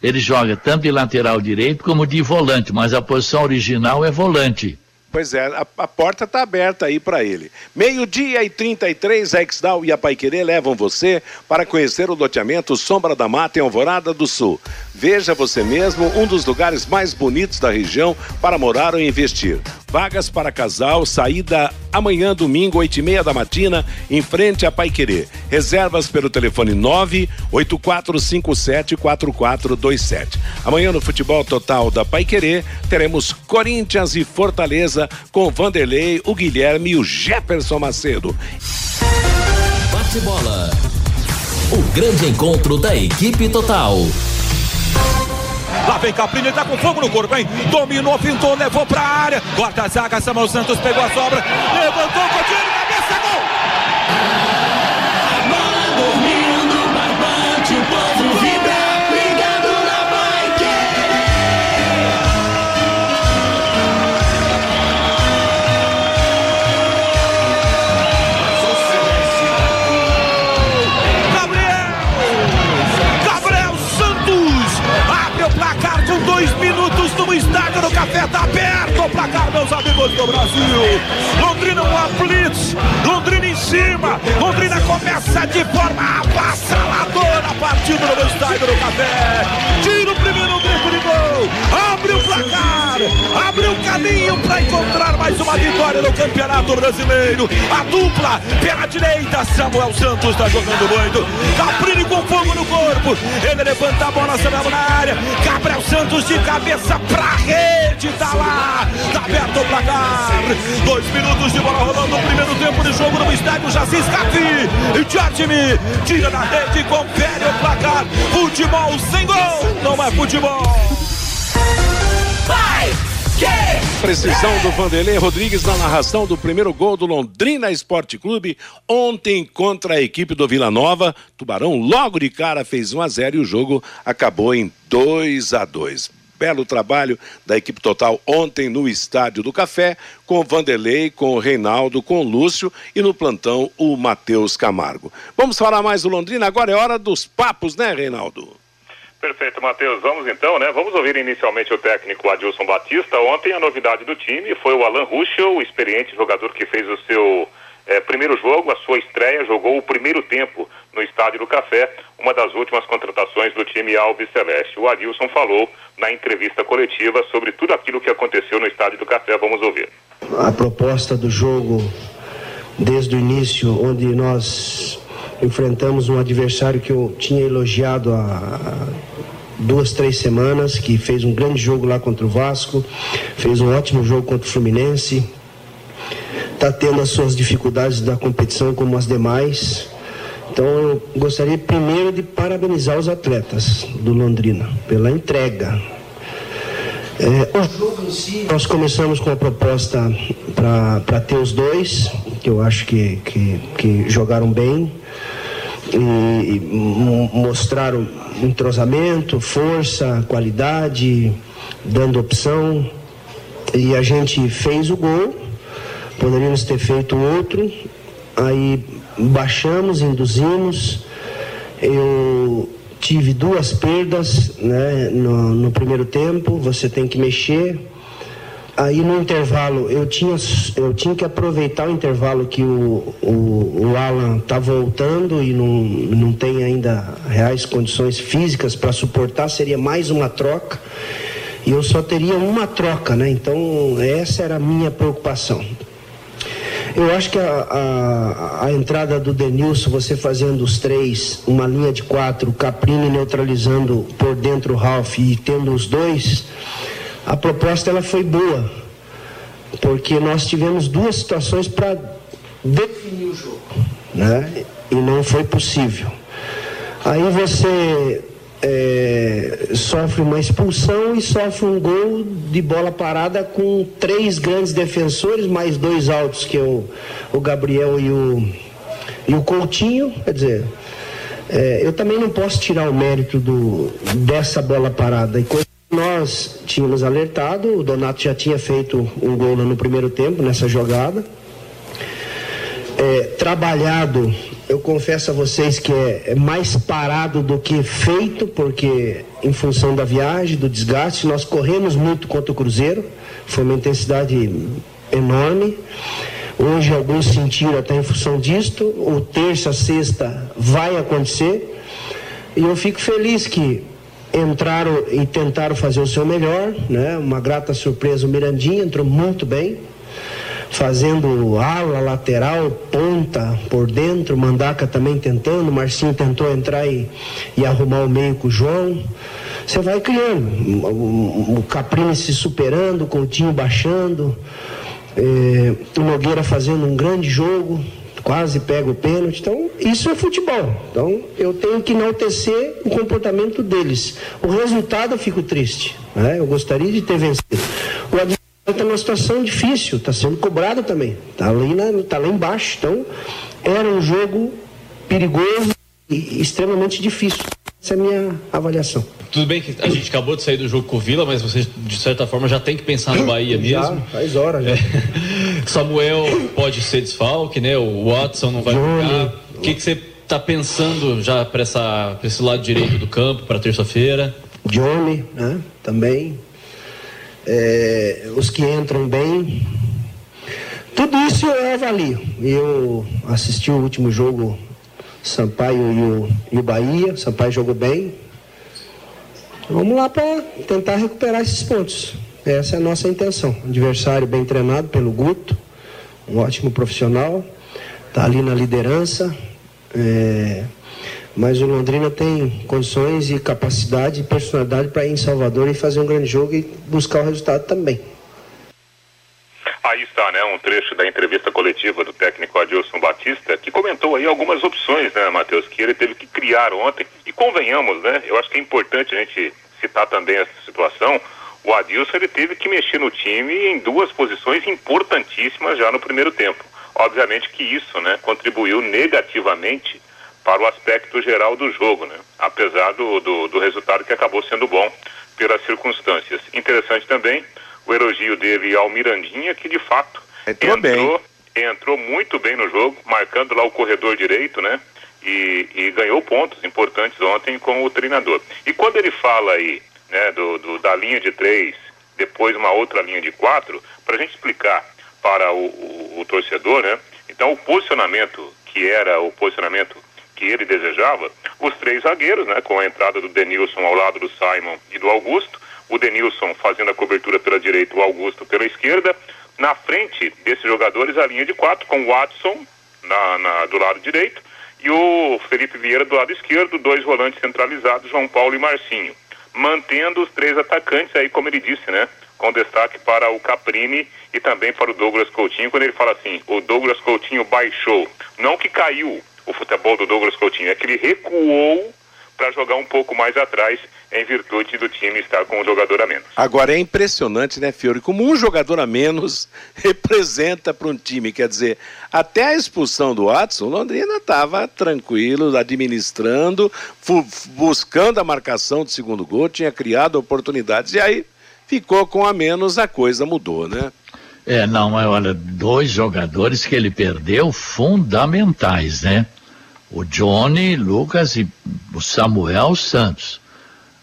Ele joga tanto de lateral direito como de volante, mas a posição original é volante. Pois é, a, a porta está aberta aí para ele. Meio-dia e 33, a Exdal e a Paiquerê levam você para conhecer o loteamento Sombra da Mata em Alvorada do Sul. Veja você mesmo um dos lugares mais bonitos da região para morar ou investir. Vagas para casal, saída amanhã, domingo, 8 e meia da matina, em frente a Paiquerê. Reservas pelo telefone 984574427. Amanhã no Futebol Total da Paiquerê, teremos Corinthians e Fortaleza com Vanderlei, o Guilherme e o Jefferson Macedo. Bate bola. O grande encontro da equipe total. Lá vem Caprini, tá com fogo no corpo, hein? Dominou, pintou, levou pra área. Corta a zaga, Samuel Santos pegou a sobra. Levantou, Coutinho, meus amigos do Brasil. Londrina uma blitz, Londrina em cima. Londrina começa de forma avassaladora a partida no estádio do Café. Tira o primeiro gol, abre o placar, abre o caminho para encontrar mais uma vitória no Campeonato Brasileiro. A dupla pela direita, Samuel Santos está jogando muito. Caprini com fogo no corpo. Ele levanta a bola, Samuel na área. Gabriel Santos de cabeça pra rede, tá lá. Tá aberto o placar. Dois minutos de bola rolando no primeiro tempo de jogo no estádio Jacis Cafi. E Tchatimi tira da rede confere o placar. Futebol sem gol, não é futebol. Precisão do Vanderlei Rodrigues na narração do primeiro gol do Londrina Esporte Clube ontem contra a equipe do Vila Nova. Tubarão logo de cara fez 1 a 0 e o jogo acabou em 2 a 2. Belo trabalho da equipe total ontem no Estádio do Café, com o Vanderlei, com o Reinaldo, com o Lúcio e no plantão o Matheus Camargo. Vamos falar mais do Londrina, agora é hora dos papos, né, Reinaldo? Perfeito, Matheus. Vamos então, né? Vamos ouvir inicialmente o técnico Adilson Batista. Ontem a novidade do time foi o Alan Ruschel, o experiente jogador que fez o seu é, primeiro jogo, a sua estreia, jogou o primeiro tempo no Estádio do Café, uma das últimas contratações do time Alves Celeste. O Adilson falou na entrevista coletiva sobre tudo aquilo que aconteceu no Estádio do Café. Vamos ouvir. A proposta do jogo, desde o início, onde nós enfrentamos um adversário que eu tinha elogiado há duas, três semanas, que fez um grande jogo lá contra o Vasco, fez um ótimo jogo contra o Fluminense, está tendo as suas dificuldades da competição como as demais. Então eu gostaria primeiro de parabenizar os atletas do Londrina pela entrega. É, o jogo em si, nós começamos com a proposta para ter os dois, que eu acho que, que, que jogaram bem e, e mostraram entrosamento, força, qualidade, dando opção. E a gente fez o gol poderíamos ter feito outro, aí baixamos, induzimos, eu tive duas perdas né, no, no primeiro tempo, você tem que mexer. Aí no intervalo eu tinha, eu tinha que aproveitar o intervalo que o, o, o Alan está voltando e não, não tem ainda reais condições físicas para suportar, seria mais uma troca. E eu só teria uma troca, né? Então essa era a minha preocupação. Eu acho que a, a, a, entrada do Denilson, você fazendo os três, uma linha de quatro, Caprini neutralizando por dentro o Ralph e tendo os dois, a proposta ela foi boa. Porque nós tivemos duas situações para definir o jogo. Né? E não foi possível. Aí você é, sofre uma expulsão e sofre um gol de bola parada com três grandes defensores, mais dois altos que é o, o Gabriel e o, e o Coutinho. Quer dizer, é, eu também não posso tirar o mérito do, dessa bola parada. E que nós tínhamos alertado, o Donato já tinha feito um gol no primeiro tempo nessa jogada. É, trabalhado eu confesso a vocês que é, é mais parado do que feito, porque em função da viagem, do desgaste, nós corremos muito contra o Cruzeiro, foi uma intensidade enorme. Hoje alguns sentiram até em função disto, o terça, sexta vai acontecer. E eu fico feliz que entraram e tentaram fazer o seu melhor, né? Uma grata surpresa, o Mirandinha entrou muito bem fazendo ala, lateral, ponta por dentro, Mandaca também tentando, Marcinho tentou entrar e, e arrumar o meio com o João. Você vai criando, o, Caprini se superando, o Coutinho baixando, é, o Nogueira fazendo um grande jogo, quase pega o pênalti. Então, isso é futebol. Então, eu tenho que enaltecer o comportamento deles. O resultado eu fico triste. Né? Eu gostaria de ter vencido. Está numa situação difícil, está sendo cobrado também, está ali na, tá lá embaixo. Então, era um jogo perigoso e extremamente difícil. Essa é a minha avaliação. Tudo bem que a gente acabou de sair do jogo com o Vila, mas você, de certa forma, já tem que pensar no Bahia mesmo. Já, faz horas já. É. Samuel pode ser desfalque, né? O Watson não vai jogar. O que, que você está pensando já para esse lado direito do campo, para terça-feira? Johnny, né? Também é, os que entram bem. Tudo isso eu avalio. Eu assisti o último jogo, Sampaio e o, e o Bahia. Sampaio jogou bem. Vamos lá para tentar recuperar esses pontos. Essa é a nossa intenção. Adversário bem treinado pelo Guto, um ótimo profissional, está ali na liderança. É, mas o Londrina tem condições e capacidade e personalidade para ir em Salvador e fazer um grande jogo e buscar o resultado também. Aí está, né, um trecho da entrevista coletiva do técnico Adilson Batista, que comentou aí algumas opções, né, Matheus, que ele teve que criar ontem. E convenhamos, né, eu acho que é importante a gente citar também essa situação. O Adilson ele teve que mexer no time em duas posições importantíssimas já no primeiro tempo. Obviamente que isso, né, contribuiu negativamente para o aspecto geral do jogo, né? apesar do, do, do resultado que acabou sendo bom pelas circunstâncias. Interessante também o elogio dele ao Mirandinha, que de fato entrou, entrou, entrou muito bem no jogo, marcando lá o corredor direito, né? e, e ganhou pontos importantes ontem com o treinador. E quando ele fala aí né, do, do da linha de três, depois uma outra linha de quatro, para a gente explicar para o, o, o torcedor, né? Então o posicionamento que era o posicionamento que ele desejava, os três zagueiros, né, com a entrada do Denilson ao lado do Simon e do Augusto, o Denilson fazendo a cobertura pela direita, o Augusto pela esquerda, na frente desses jogadores a linha de quatro com o Watson na, na, do lado direito e o Felipe Vieira do lado esquerdo, dois volantes centralizados, João Paulo e Marcinho, mantendo os três atacantes aí, como ele disse, né, com destaque para o Caprini e também para o Douglas Coutinho, quando ele fala assim, o Douglas Coutinho baixou, não que caiu o futebol do Douglas Coutinho, é que ele recuou para jogar um pouco mais atrás em virtude do time estar com um jogador a menos. Agora é impressionante, né, Fiore, como um jogador a menos representa para um time. Quer dizer, até a expulsão do Watson, Londrina estava tranquilo, administrando, buscando a marcação do segundo gol, tinha criado oportunidades e aí ficou com a menos, a coisa mudou, né? É, não, mas olha, dois jogadores que ele perdeu fundamentais, né? O Johnny Lucas e o Samuel Santos.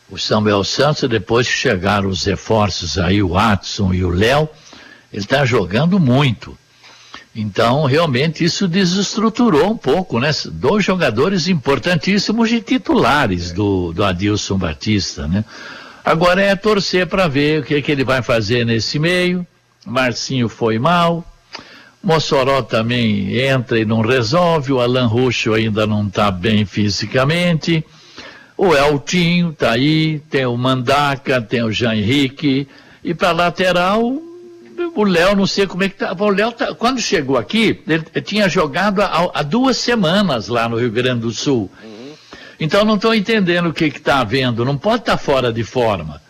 O Samuel Santos, depois que chegaram os reforços aí, o Watson e o Léo, ele está jogando muito. Então, realmente, isso desestruturou um pouco, né? Dois jogadores importantíssimos e titulares do, do Adilson Batista, né? Agora é torcer para ver o que, que ele vai fazer nesse meio. Marcinho foi mal. Mossoró também entra e não resolve. O Alan Roxo ainda não está bem fisicamente. O Eltinho está aí. Tem o Mandaca, tem o Jean Henrique. E para lateral, o Léo, não sei como é que tá. O Léo, tá, quando chegou aqui, ele tinha jogado há, há duas semanas lá no Rio Grande do Sul. Então não estou entendendo o que está havendo, não pode estar tá fora de forma.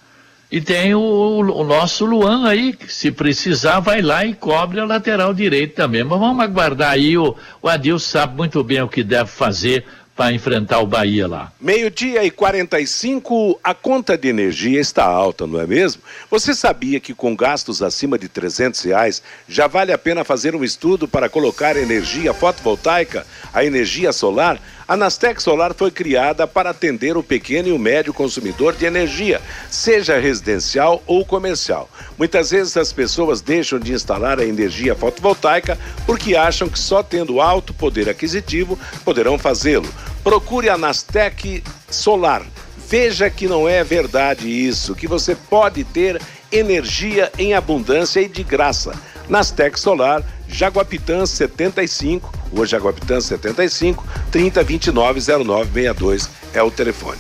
E tem o, o, nosso Luan aí, que se precisar vai lá e cobre a lateral direito também. Mas vamos aguardar aí, o, o Adil sabe muito bem o que deve fazer para enfrentar o Bahia lá. Meio-dia e 45, a conta de energia está alta, não é mesmo? Você sabia que com gastos acima de 300 reais já vale a pena fazer um estudo para colocar energia fotovoltaica, a energia solar? A Nastec Solar foi criada para atender o pequeno e o médio consumidor de energia, seja residencial ou comercial. Muitas vezes as pessoas deixam de instalar a energia fotovoltaica porque acham que só tendo alto poder aquisitivo poderão fazê-lo. Procure a Nastec Solar. Veja que não é verdade isso, que você pode ter energia em abundância e de graça. Nastec Solar, Jaguapitã 75, Rua Jaguapitã 75, 30290962 é o telefone.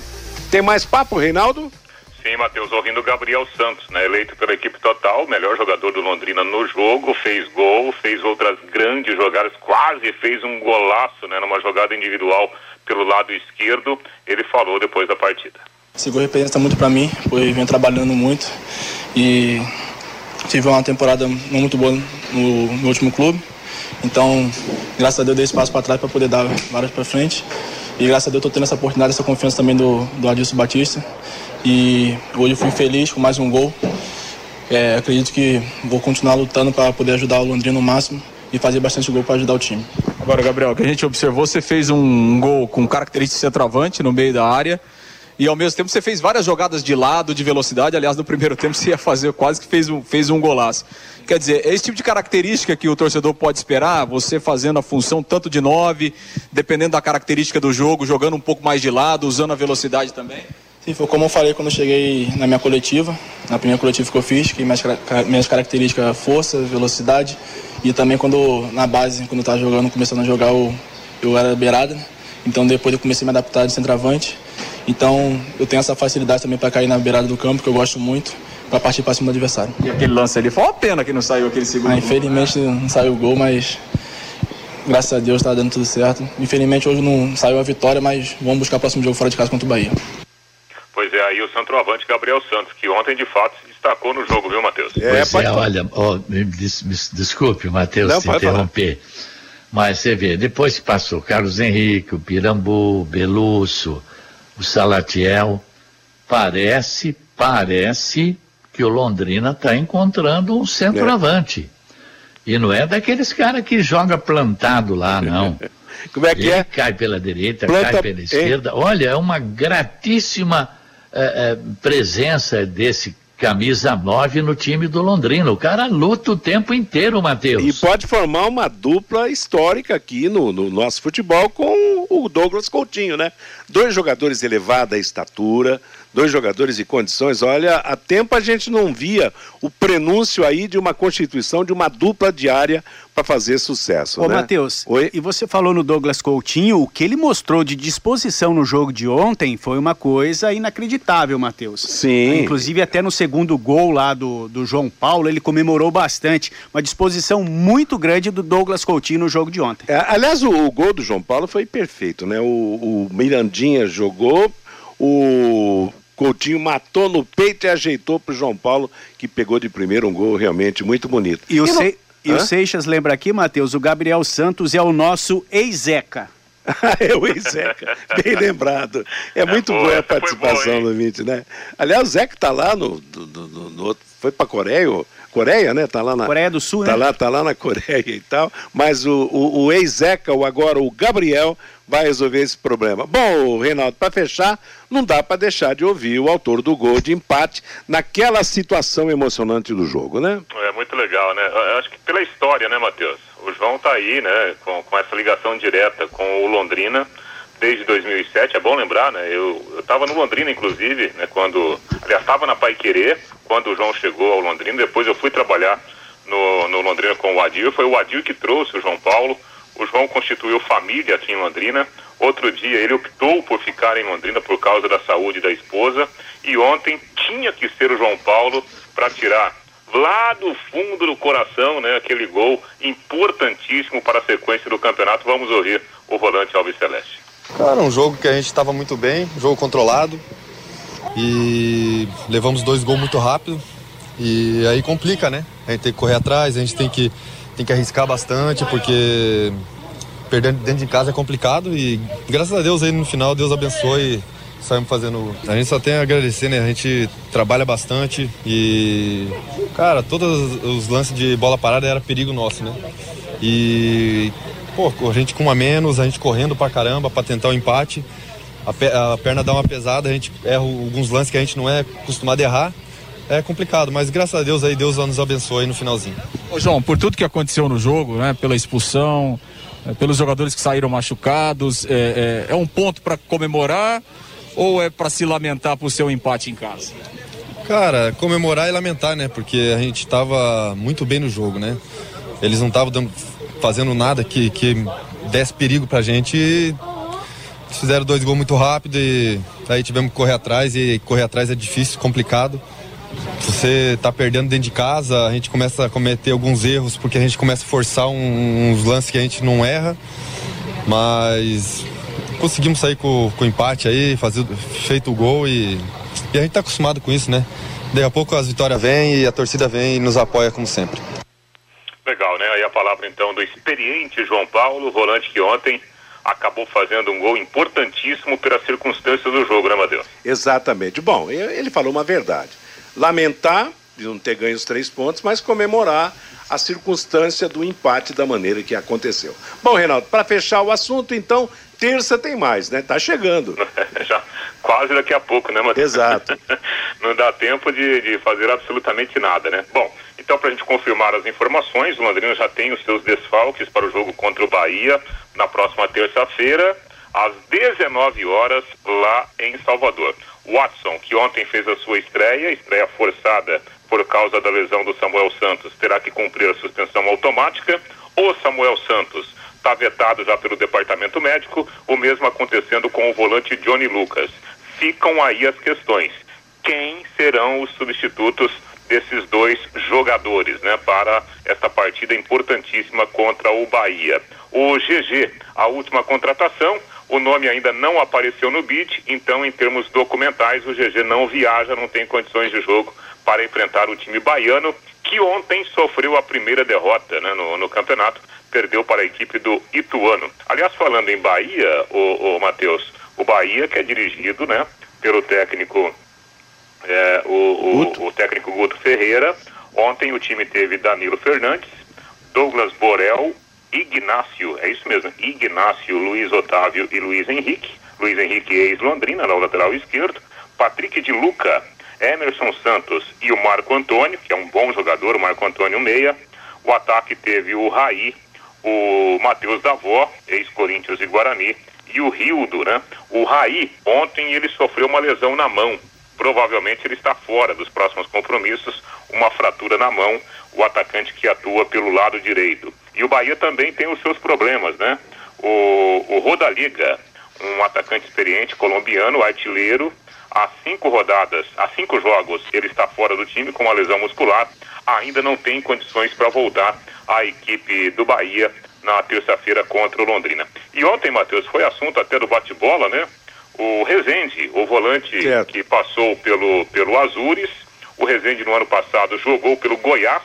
Tem mais papo, Reinaldo? Sim, Matheus, ouvindo o Gabriel Santos, né, eleito pela equipe total, melhor jogador do Londrina no jogo, fez gol, fez outras grandes jogadas, quase fez um golaço, né, numa jogada individual pelo lado esquerdo. Ele falou depois da partida. Esse gol representa muito para mim, pois venho trabalhando muito e tive uma temporada não muito boa no, no último clube. Então, graças a Deus, dei espaço para trás para poder dar várias para frente. E graças a Deus, estou tendo essa oportunidade, essa confiança também do, do Adilson Batista. E hoje fui feliz com mais um gol. É, acredito que vou continuar lutando para poder ajudar o Londrina no máximo e fazer bastante gol para ajudar o time. Agora, Gabriel, que a gente observou, você fez um gol com característica de centroavante no meio da área e ao mesmo tempo você fez várias jogadas de lado, de velocidade. Aliás, no primeiro tempo você ia fazer quase que fez um, fez um golaço. Quer dizer, é esse tipo de característica que o torcedor pode esperar, você fazendo a função tanto de nove, dependendo da característica do jogo, jogando um pouco mais de lado, usando a velocidade também? Sim, foi como eu falei quando eu cheguei na minha coletiva, na primeira coletiva que eu fiz, que minhas, minhas características força, velocidade e também quando na base, quando eu estava jogando, começando a jogar, eu, eu era beirada, né? Então depois eu comecei a me adaptar de centroavante então eu tenho essa facilidade também para cair na beirada do campo, que eu gosto muito, para partir para cima do adversário. E aquele lance ali, foi uma pena que não saiu aquele segundo ah, Infelizmente não saiu o gol, mas graças a Deus está dando tudo certo. Infelizmente hoje não saiu a vitória, mas vamos buscar o próximo jogo fora de casa contra o Bahia. Pois é, aí o centroavante Gabriel Santos, que ontem de fato se destacou no jogo, viu, Matheus? É, pois é, olha, oh, me, des, me, desculpe, Matheus, te interromper. Falar. Mas você vê, depois que passou Carlos Henrique, o Pirambu, Belusso, o Salatiel, parece, parece que o Londrina está encontrando um centroavante. É. E não é daqueles caras que joga plantado lá, não. Como é que Ele é? cai pela direita, Planta- cai pela esquerda. Olha, é uma gratíssima eh, eh, presença desse camisa 9 no time do Londrina. O cara luta o tempo inteiro, Matheus. E pode formar uma dupla histórica aqui no, no nosso futebol com o Douglas Coutinho, né? Dois jogadores de elevada estatura, dois jogadores de condições. Olha, há tempo a gente não via o prenúncio aí de uma constituição de uma dupla diária para fazer sucesso. Ô, né? Matheus, Oi? e você falou no Douglas Coutinho, o que ele mostrou de disposição no jogo de ontem foi uma coisa inacreditável, Matheus. Sim. Inclusive, até no segundo gol lá do, do João Paulo, ele comemorou bastante. Uma disposição muito grande do Douglas Coutinho no jogo de ontem. É, aliás, o, o gol do João Paulo foi perfeito, né? O, o Mirandinha jogou, o Coutinho matou no peito e ajeitou pro João Paulo, que pegou de primeiro um gol realmente muito bonito. E o, no- Se- e o? Seixas lembra aqui, Matheus, o Gabriel Santos é o nosso ex-Zeca. é o Zeca, bem lembrado. É muito boa, boa a participação boa, do Vinte, né? Aliás, o Zeca tá lá no, do- do- do- no outro- foi para Coreia, ou- Coreia, né? Tá lá na Coreia do Sul, tá né? lá, tá lá na Coreia e tal. Mas o, o, o ex-Zeca, o agora o Gabriel, vai resolver esse problema. Bom, Reinaldo, para fechar, não dá para deixar de ouvir o autor do gol de empate naquela situação emocionante do jogo, né? É muito legal, né? Eu acho que pela história, né, Matheus? O João tá aí, né, com, com essa ligação direta com o Londrina desde 2007. É bom lembrar, né? Eu, eu tava no Londrina, inclusive, né, quando... Aliás, estava na Pai Querer, quando o João chegou ao Londrina. Depois eu fui trabalhar no, no Londrina com o Adil. Foi o Adil que trouxe o João Paulo. O João constituiu família aqui em Londrina. Outro dia ele optou por ficar em Londrina por causa da saúde da esposa. E ontem tinha que ser o João Paulo para tirar lá do fundo do coração, né, aquele gol importantíssimo para a sequência do campeonato. Vamos ouvir o volante Alves Celeste. Cara, um jogo que a gente estava muito bem, jogo controlado. E levamos dois gols muito rápido. E aí complica, né? A gente tem que correr atrás, a gente tem que, tem que arriscar bastante, porque perder dentro de casa é complicado. E graças a Deus aí no final, Deus abençoe saímos fazendo. A gente só tem a agradecer, né? A gente trabalha bastante e, cara, todos os lances de bola parada era perigo nosso, né? E, pô, a gente com uma menos, a gente correndo pra caramba pra tentar o empate. A, pe- a perna dá uma pesada, a gente erra alguns lances que a gente não é acostumado a errar. É complicado, mas graças a Deus aí Deus nos abençoe no finalzinho. Ô, João, por tudo que aconteceu no jogo, né, pela expulsão, eh, pelos jogadores que saíram machucados, é, é- é um ponto para comemorar ou é para se lamentar por seu empate em casa? Cara, comemorar e lamentar, né? Porque a gente tava muito bem no jogo, né? Eles não estavam dando- fazendo nada que, que desse perigo pra gente. E fizeram dois gols muito rápido e aí tivemos que correr atrás e correr atrás é difícil, complicado. Você tá perdendo dentro de casa, a gente começa a cometer alguns erros porque a gente começa a forçar um- uns lances que a gente não erra. Mas conseguimos sair com, com empate aí, fazer, feito o gol e, e a gente tá acostumado com isso, né? Daqui a pouco as vitórias vêm e a torcida vem e nos apoia como sempre. Legal, né? Aí a palavra então do experiente João Paulo, volante que ontem acabou fazendo um gol importantíssimo pelas circunstâncias do jogo, né, Matheus? Exatamente. Bom, ele falou uma verdade. Lamentar de não ter ganho os três pontos, mas comemorar a circunstância do empate da maneira que aconteceu. Bom, Reinaldo, para fechar o assunto, então, terça tem mais, né? Tá chegando. Já quase daqui a pouco, né, Matheus? Exato. Não dá tempo de, de fazer absolutamente nada, né? Bom, então para a gente confirmar as informações, o Londrina já tem os seus desfalques para o jogo contra o Bahia na próxima terça-feira, às 19 horas, lá em Salvador. Watson, que ontem fez a sua estreia, estreia forçada por causa da lesão do Samuel Santos, terá que cumprir a suspensão automática. O Samuel Santos está vetado já pelo departamento médico, o mesmo acontecendo com o volante Johnny Lucas. Ficam aí as questões. Quem serão os substitutos desses dois jogadores, né, para esta partida importantíssima contra o Bahia? O GG, a última contratação, o nome ainda não apareceu no bid, então em termos documentais o GG não viaja, não tem condições de jogo para enfrentar o time baiano, que ontem sofreu a primeira derrota né, no, no campeonato, perdeu para a equipe do Ituano. Aliás, falando em Bahia, o, Matheus, o Bahia que é dirigido né, pelo técnico é, o, o, o técnico Guto Ferreira. Ontem o time teve Danilo Fernandes, Douglas Borel, Ignácio, é isso mesmo, Ignácio, Luiz Otávio e Luiz Henrique. Luiz Henrique ex-Londrina, na lateral esquerdo. Patrick de Luca, Emerson Santos e o Marco Antônio, que é um bom jogador, o Marco Antônio Meia. O ataque teve o Raí, o Matheus Davó, ex-Corinthians e Guarani, e o Rildo, né? O Raí, ontem ele sofreu uma lesão na mão. Provavelmente ele está fora dos próximos compromissos, uma fratura na mão, o atacante que atua pelo lado direito. E o Bahia também tem os seus problemas, né? O, o Rodaliga, um atacante experiente colombiano, artilheiro, há cinco rodadas, há cinco jogos, ele está fora do time com uma lesão muscular, ainda não tem condições para voltar à equipe do Bahia na terça-feira contra o Londrina. E ontem, Matheus, foi assunto até do bate-bola, né? O Rezende, o volante Certo. que passou pelo, pelo Azures, o Rezende no ano passado jogou pelo Goiás,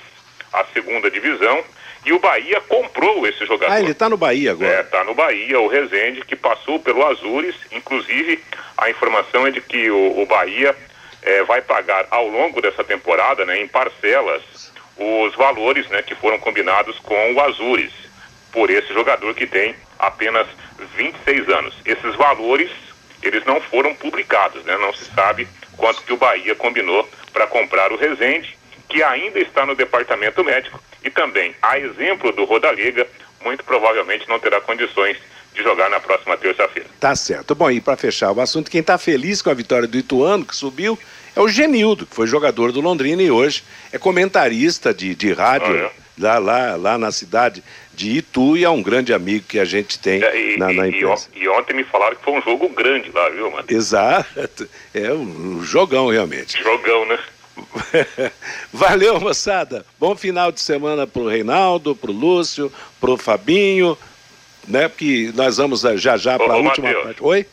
a segunda divisão, e o Bahia comprou esse jogador. Ah, ele tá no Bahia agora. É, tá no Bahia, o Rezende, que passou pelo Azures. Inclusive, a informação é de que o, o Bahia eh, vai pagar ao longo dessa temporada, né, em parcelas, os valores né, que foram combinados com o Azures, por esse jogador que tem apenas 26 anos. Esses valores, eles não foram publicados, né? Não se sabe quanto que o Bahia combinou para comprar o Rezende, que ainda está no departamento médico e também, a exemplo do Rodaliga, muito provavelmente não terá condições de jogar na próxima terça-feira. Tá certo. Bom, e para fechar o assunto, quem tá feliz com a vitória do Ituano, que subiu, é o Genildo, que foi jogador do Londrina e hoje é comentarista de, de rádio Ah, é? lá, lá, lá na cidade de Itu e é um grande amigo que a gente tem É, E, na, na e- e e ontem me falaram que foi um jogo grande lá, viu, mano? Exato. É um jogão, realmente. Jogão, né? Valeu, moçada. Bom final de semana pro Reinaldo, pro Lúcio, pro Fabinho, né? Porque nós vamos eh, já já para a última Matheus. parte. Oi?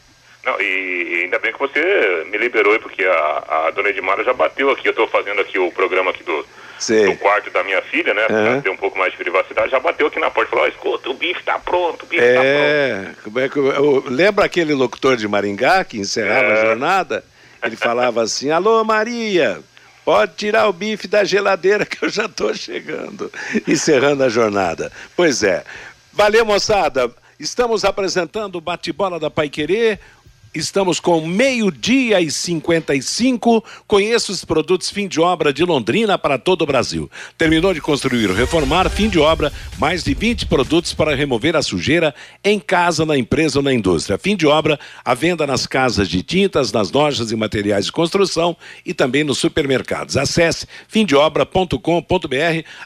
Não, e, e ainda bem que você me liberou porque a, a dona Edmara já bateu aqui. Eu estou fazendo aqui o programa aqui do, Sei. do quarto da minha filha, né? Pra ter um pouco mais de privacidade. Já bateu aqui na porta e falou: escuta, o bife tá pronto, o bife tá pronto. É, como é que eu- lembra aquele locutor de Maringá que encerrava É. a jornada? Ele falava assim: Alô, Maria, pode tirar o bife da geladeira que eu já estou chegando, encerrando a jornada. Pois é. Valeu, moçada. Estamos apresentando o bate-bola da Pai Querer. Estamos com meio-dia e 55. Conheça os produtos fim de obra de Londrina para todo o Brasil. Terminou de construir ou reformar, fim de obra, mais de 20 produtos para remover a sujeira em casa, na empresa ou na indústria. Fim de obra, a venda nas casas de tintas, nas lojas e materiais de construção e também nos supermercados. Acesse fimdeobra.com.br.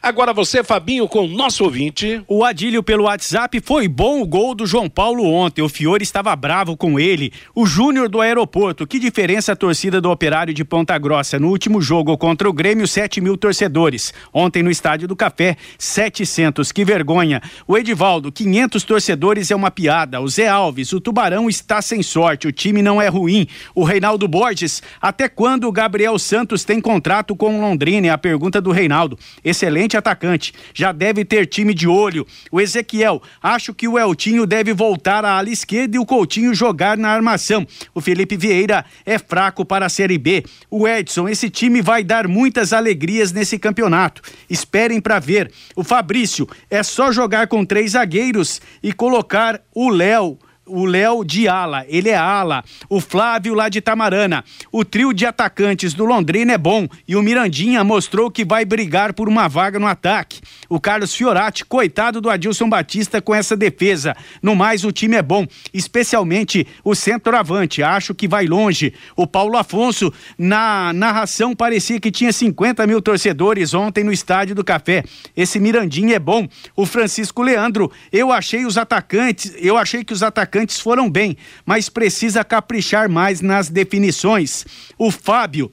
Agora você, Fabinho, com o nosso ouvinte. O Adílio pelo WhatsApp foi bom o gol do João Paulo ontem. O Fiore estava bravo com ele. O Júnior do aeroporto. Que diferença a torcida do Operário de Ponta Grossa. No último jogo contra o Grêmio, 7 mil torcedores. Ontem no Estádio do Café, 700. Que vergonha. O Edivaldo, 500 torcedores é uma piada. O Zé Alves, o Tubarão está sem sorte. O time não é ruim. O Reinaldo Borges, até quando o Gabriel Santos tem contrato com o Londrina? É a pergunta do Reinaldo. Excelente atacante. Já deve ter time de olho. O Ezequiel, acho que o Eltinho deve voltar à ala esquerda e o Coutinho jogar na armação. O Felipe Vieira é fraco para a Série B. O Edson, esse time vai dar muitas alegrias nesse campeonato. Esperem para ver. O Fabrício, é só jogar com três zagueiros e colocar o Léo o Léo de ala, ele é ala. O Flávio lá de Tamarana. O trio de atacantes do Londrina é bom e o Mirandinha mostrou que vai brigar por uma vaga no ataque. O Carlos Fiorati, coitado do Adilson Batista com essa defesa. No mais, o time é bom, especialmente o centroavante. Acho que vai longe. O Paulo Afonso, na narração, parecia que tinha 50 mil torcedores ontem no Estádio do Café. Esse Mirandinha é bom. O Francisco Leandro, eu achei os atacantes, eu achei que os atacantes foram bem, mas precisa caprichar mais nas definições. O Fábio,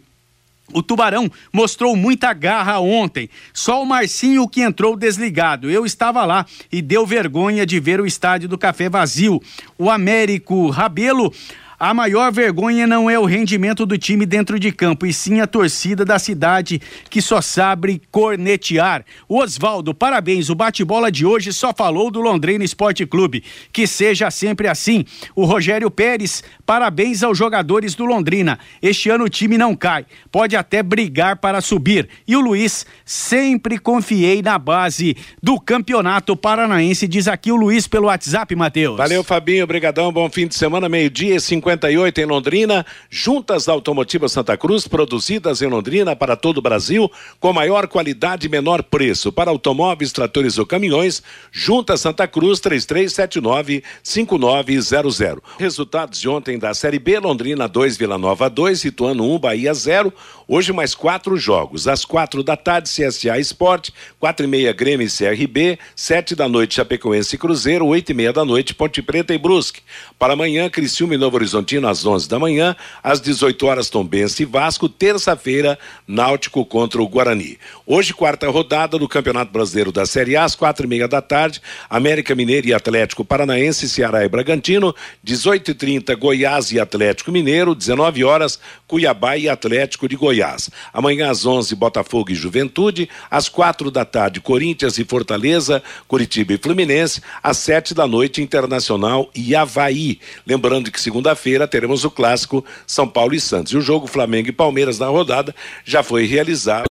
o Tubarão mostrou muita garra ontem. Só o Marcinho que entrou desligado. Eu estava lá e deu vergonha de ver o estádio do Café vazio. O Américo Rabelo. A maior vergonha não é o rendimento do time dentro de campo, e sim a torcida da cidade que só sabe cornetear. Oswaldo, parabéns. O bate-bola de hoje só falou do Londrina Esporte Clube. Que seja sempre assim. O Rogério Pérez, parabéns aos jogadores do Londrina. Este ano o time não cai, pode até brigar para subir. E o Luiz, sempre confiei na base do Campeonato Paranaense, diz aqui o Luiz pelo WhatsApp, Matheus. Valeu, Fabinho. Obrigadão. Bom fim de semana. Meio-dia, 58 em Londrina. Juntas Automotivas Santa Cruz, produzidas em Londrina para todo o Brasil, com maior qualidade e menor preço. Para automóveis, tratores ou caminhões, Juntas Santa Cruz, 3379-5900. Resultados de ontem da Série B: Londrina 2, Vila Nova 2, Ituano 1, Bahia 0. Hoje mais quatro jogos. Às quatro da tarde, CSA Esporte, quatro e meia Grêmio e CRB, sete da noite Chapecoense e Cruzeiro, oito e meia da noite Ponte Preta e Brusque. Para amanhã, Criciúma e Novo Horizontino às onze da manhã, às 18 horas Tombense e Vasco, terça-feira Náutico contra o Guarani. Hoje, quarta rodada do Campeonato Brasileiro da Série A, às quatro e meia da tarde, América Mineiro e Atlético Paranaense, Ceará e Bragantino, 18 e 30 Goiás e Atlético Mineiro, 19 horas Cuiabá e Atlético de Goiás. Amanhã às 11 Botafogo e Juventude, às quatro da tarde Corinthians e Fortaleza, Curitiba e Fluminense, às sete da noite Internacional e Havaí. Lembrando que segunda-feira teremos o clássico São Paulo e Santos. E o jogo Flamengo e Palmeiras na rodada já foi realizado.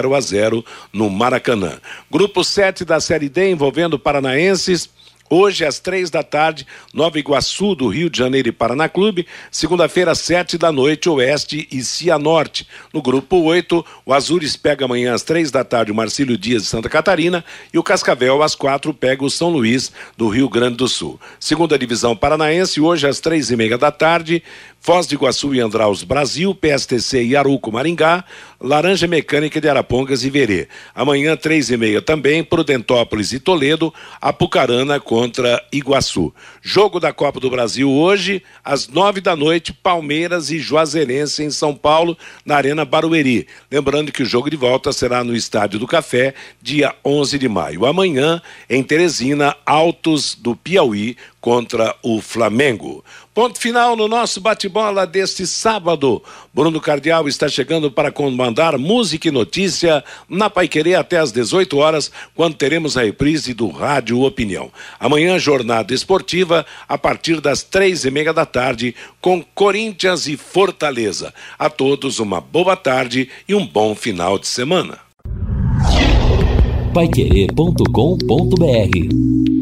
0 a 0 no Maracanã. Grupo 7 da Série D envolvendo paranaenses. Hoje, às três da tarde, Nova Iguaçu, do Rio de Janeiro e Paraná Clube. Segunda-feira, sete da noite, Oeste e Cianorte. No grupo 8, o Azures pega amanhã às três da tarde o Marcílio Dias de Santa Catarina e o Cascavel, às quatro, pega o São Luís do Rio Grande do Sul. Segunda divisão paranaense, hoje às três e meia da tarde, Foz de Iguaçu e Andraus Brasil, PSTC e Aruco Maringá, Laranja Mecânica de Arapongas e Verê. Amanhã, três e meia também, Prudentópolis e Toledo, Apucarana contra Iguaçu. Jogo da Copa do Brasil hoje, às nove da noite, Palmeiras e Juazeirense em São Paulo, na Arena Barueri. Lembrando que o jogo de volta será no Estádio do Café, dia 11 de maio. Amanhã, em Teresina, Altos do Piauí contra o Flamengo. Ponto final no nosso bate-bola deste sábado. Bruno Cardial está chegando para comandar música e notícia na Paiquerê até às 18 horas, quando teremos a reprise do Rádio Opinião. Amanhã, jornada esportiva, a partir das três e meia da tarde, com Corinthians e Fortaleza. A todos uma boa tarde e um bom final de semana. Paiquerê.com.br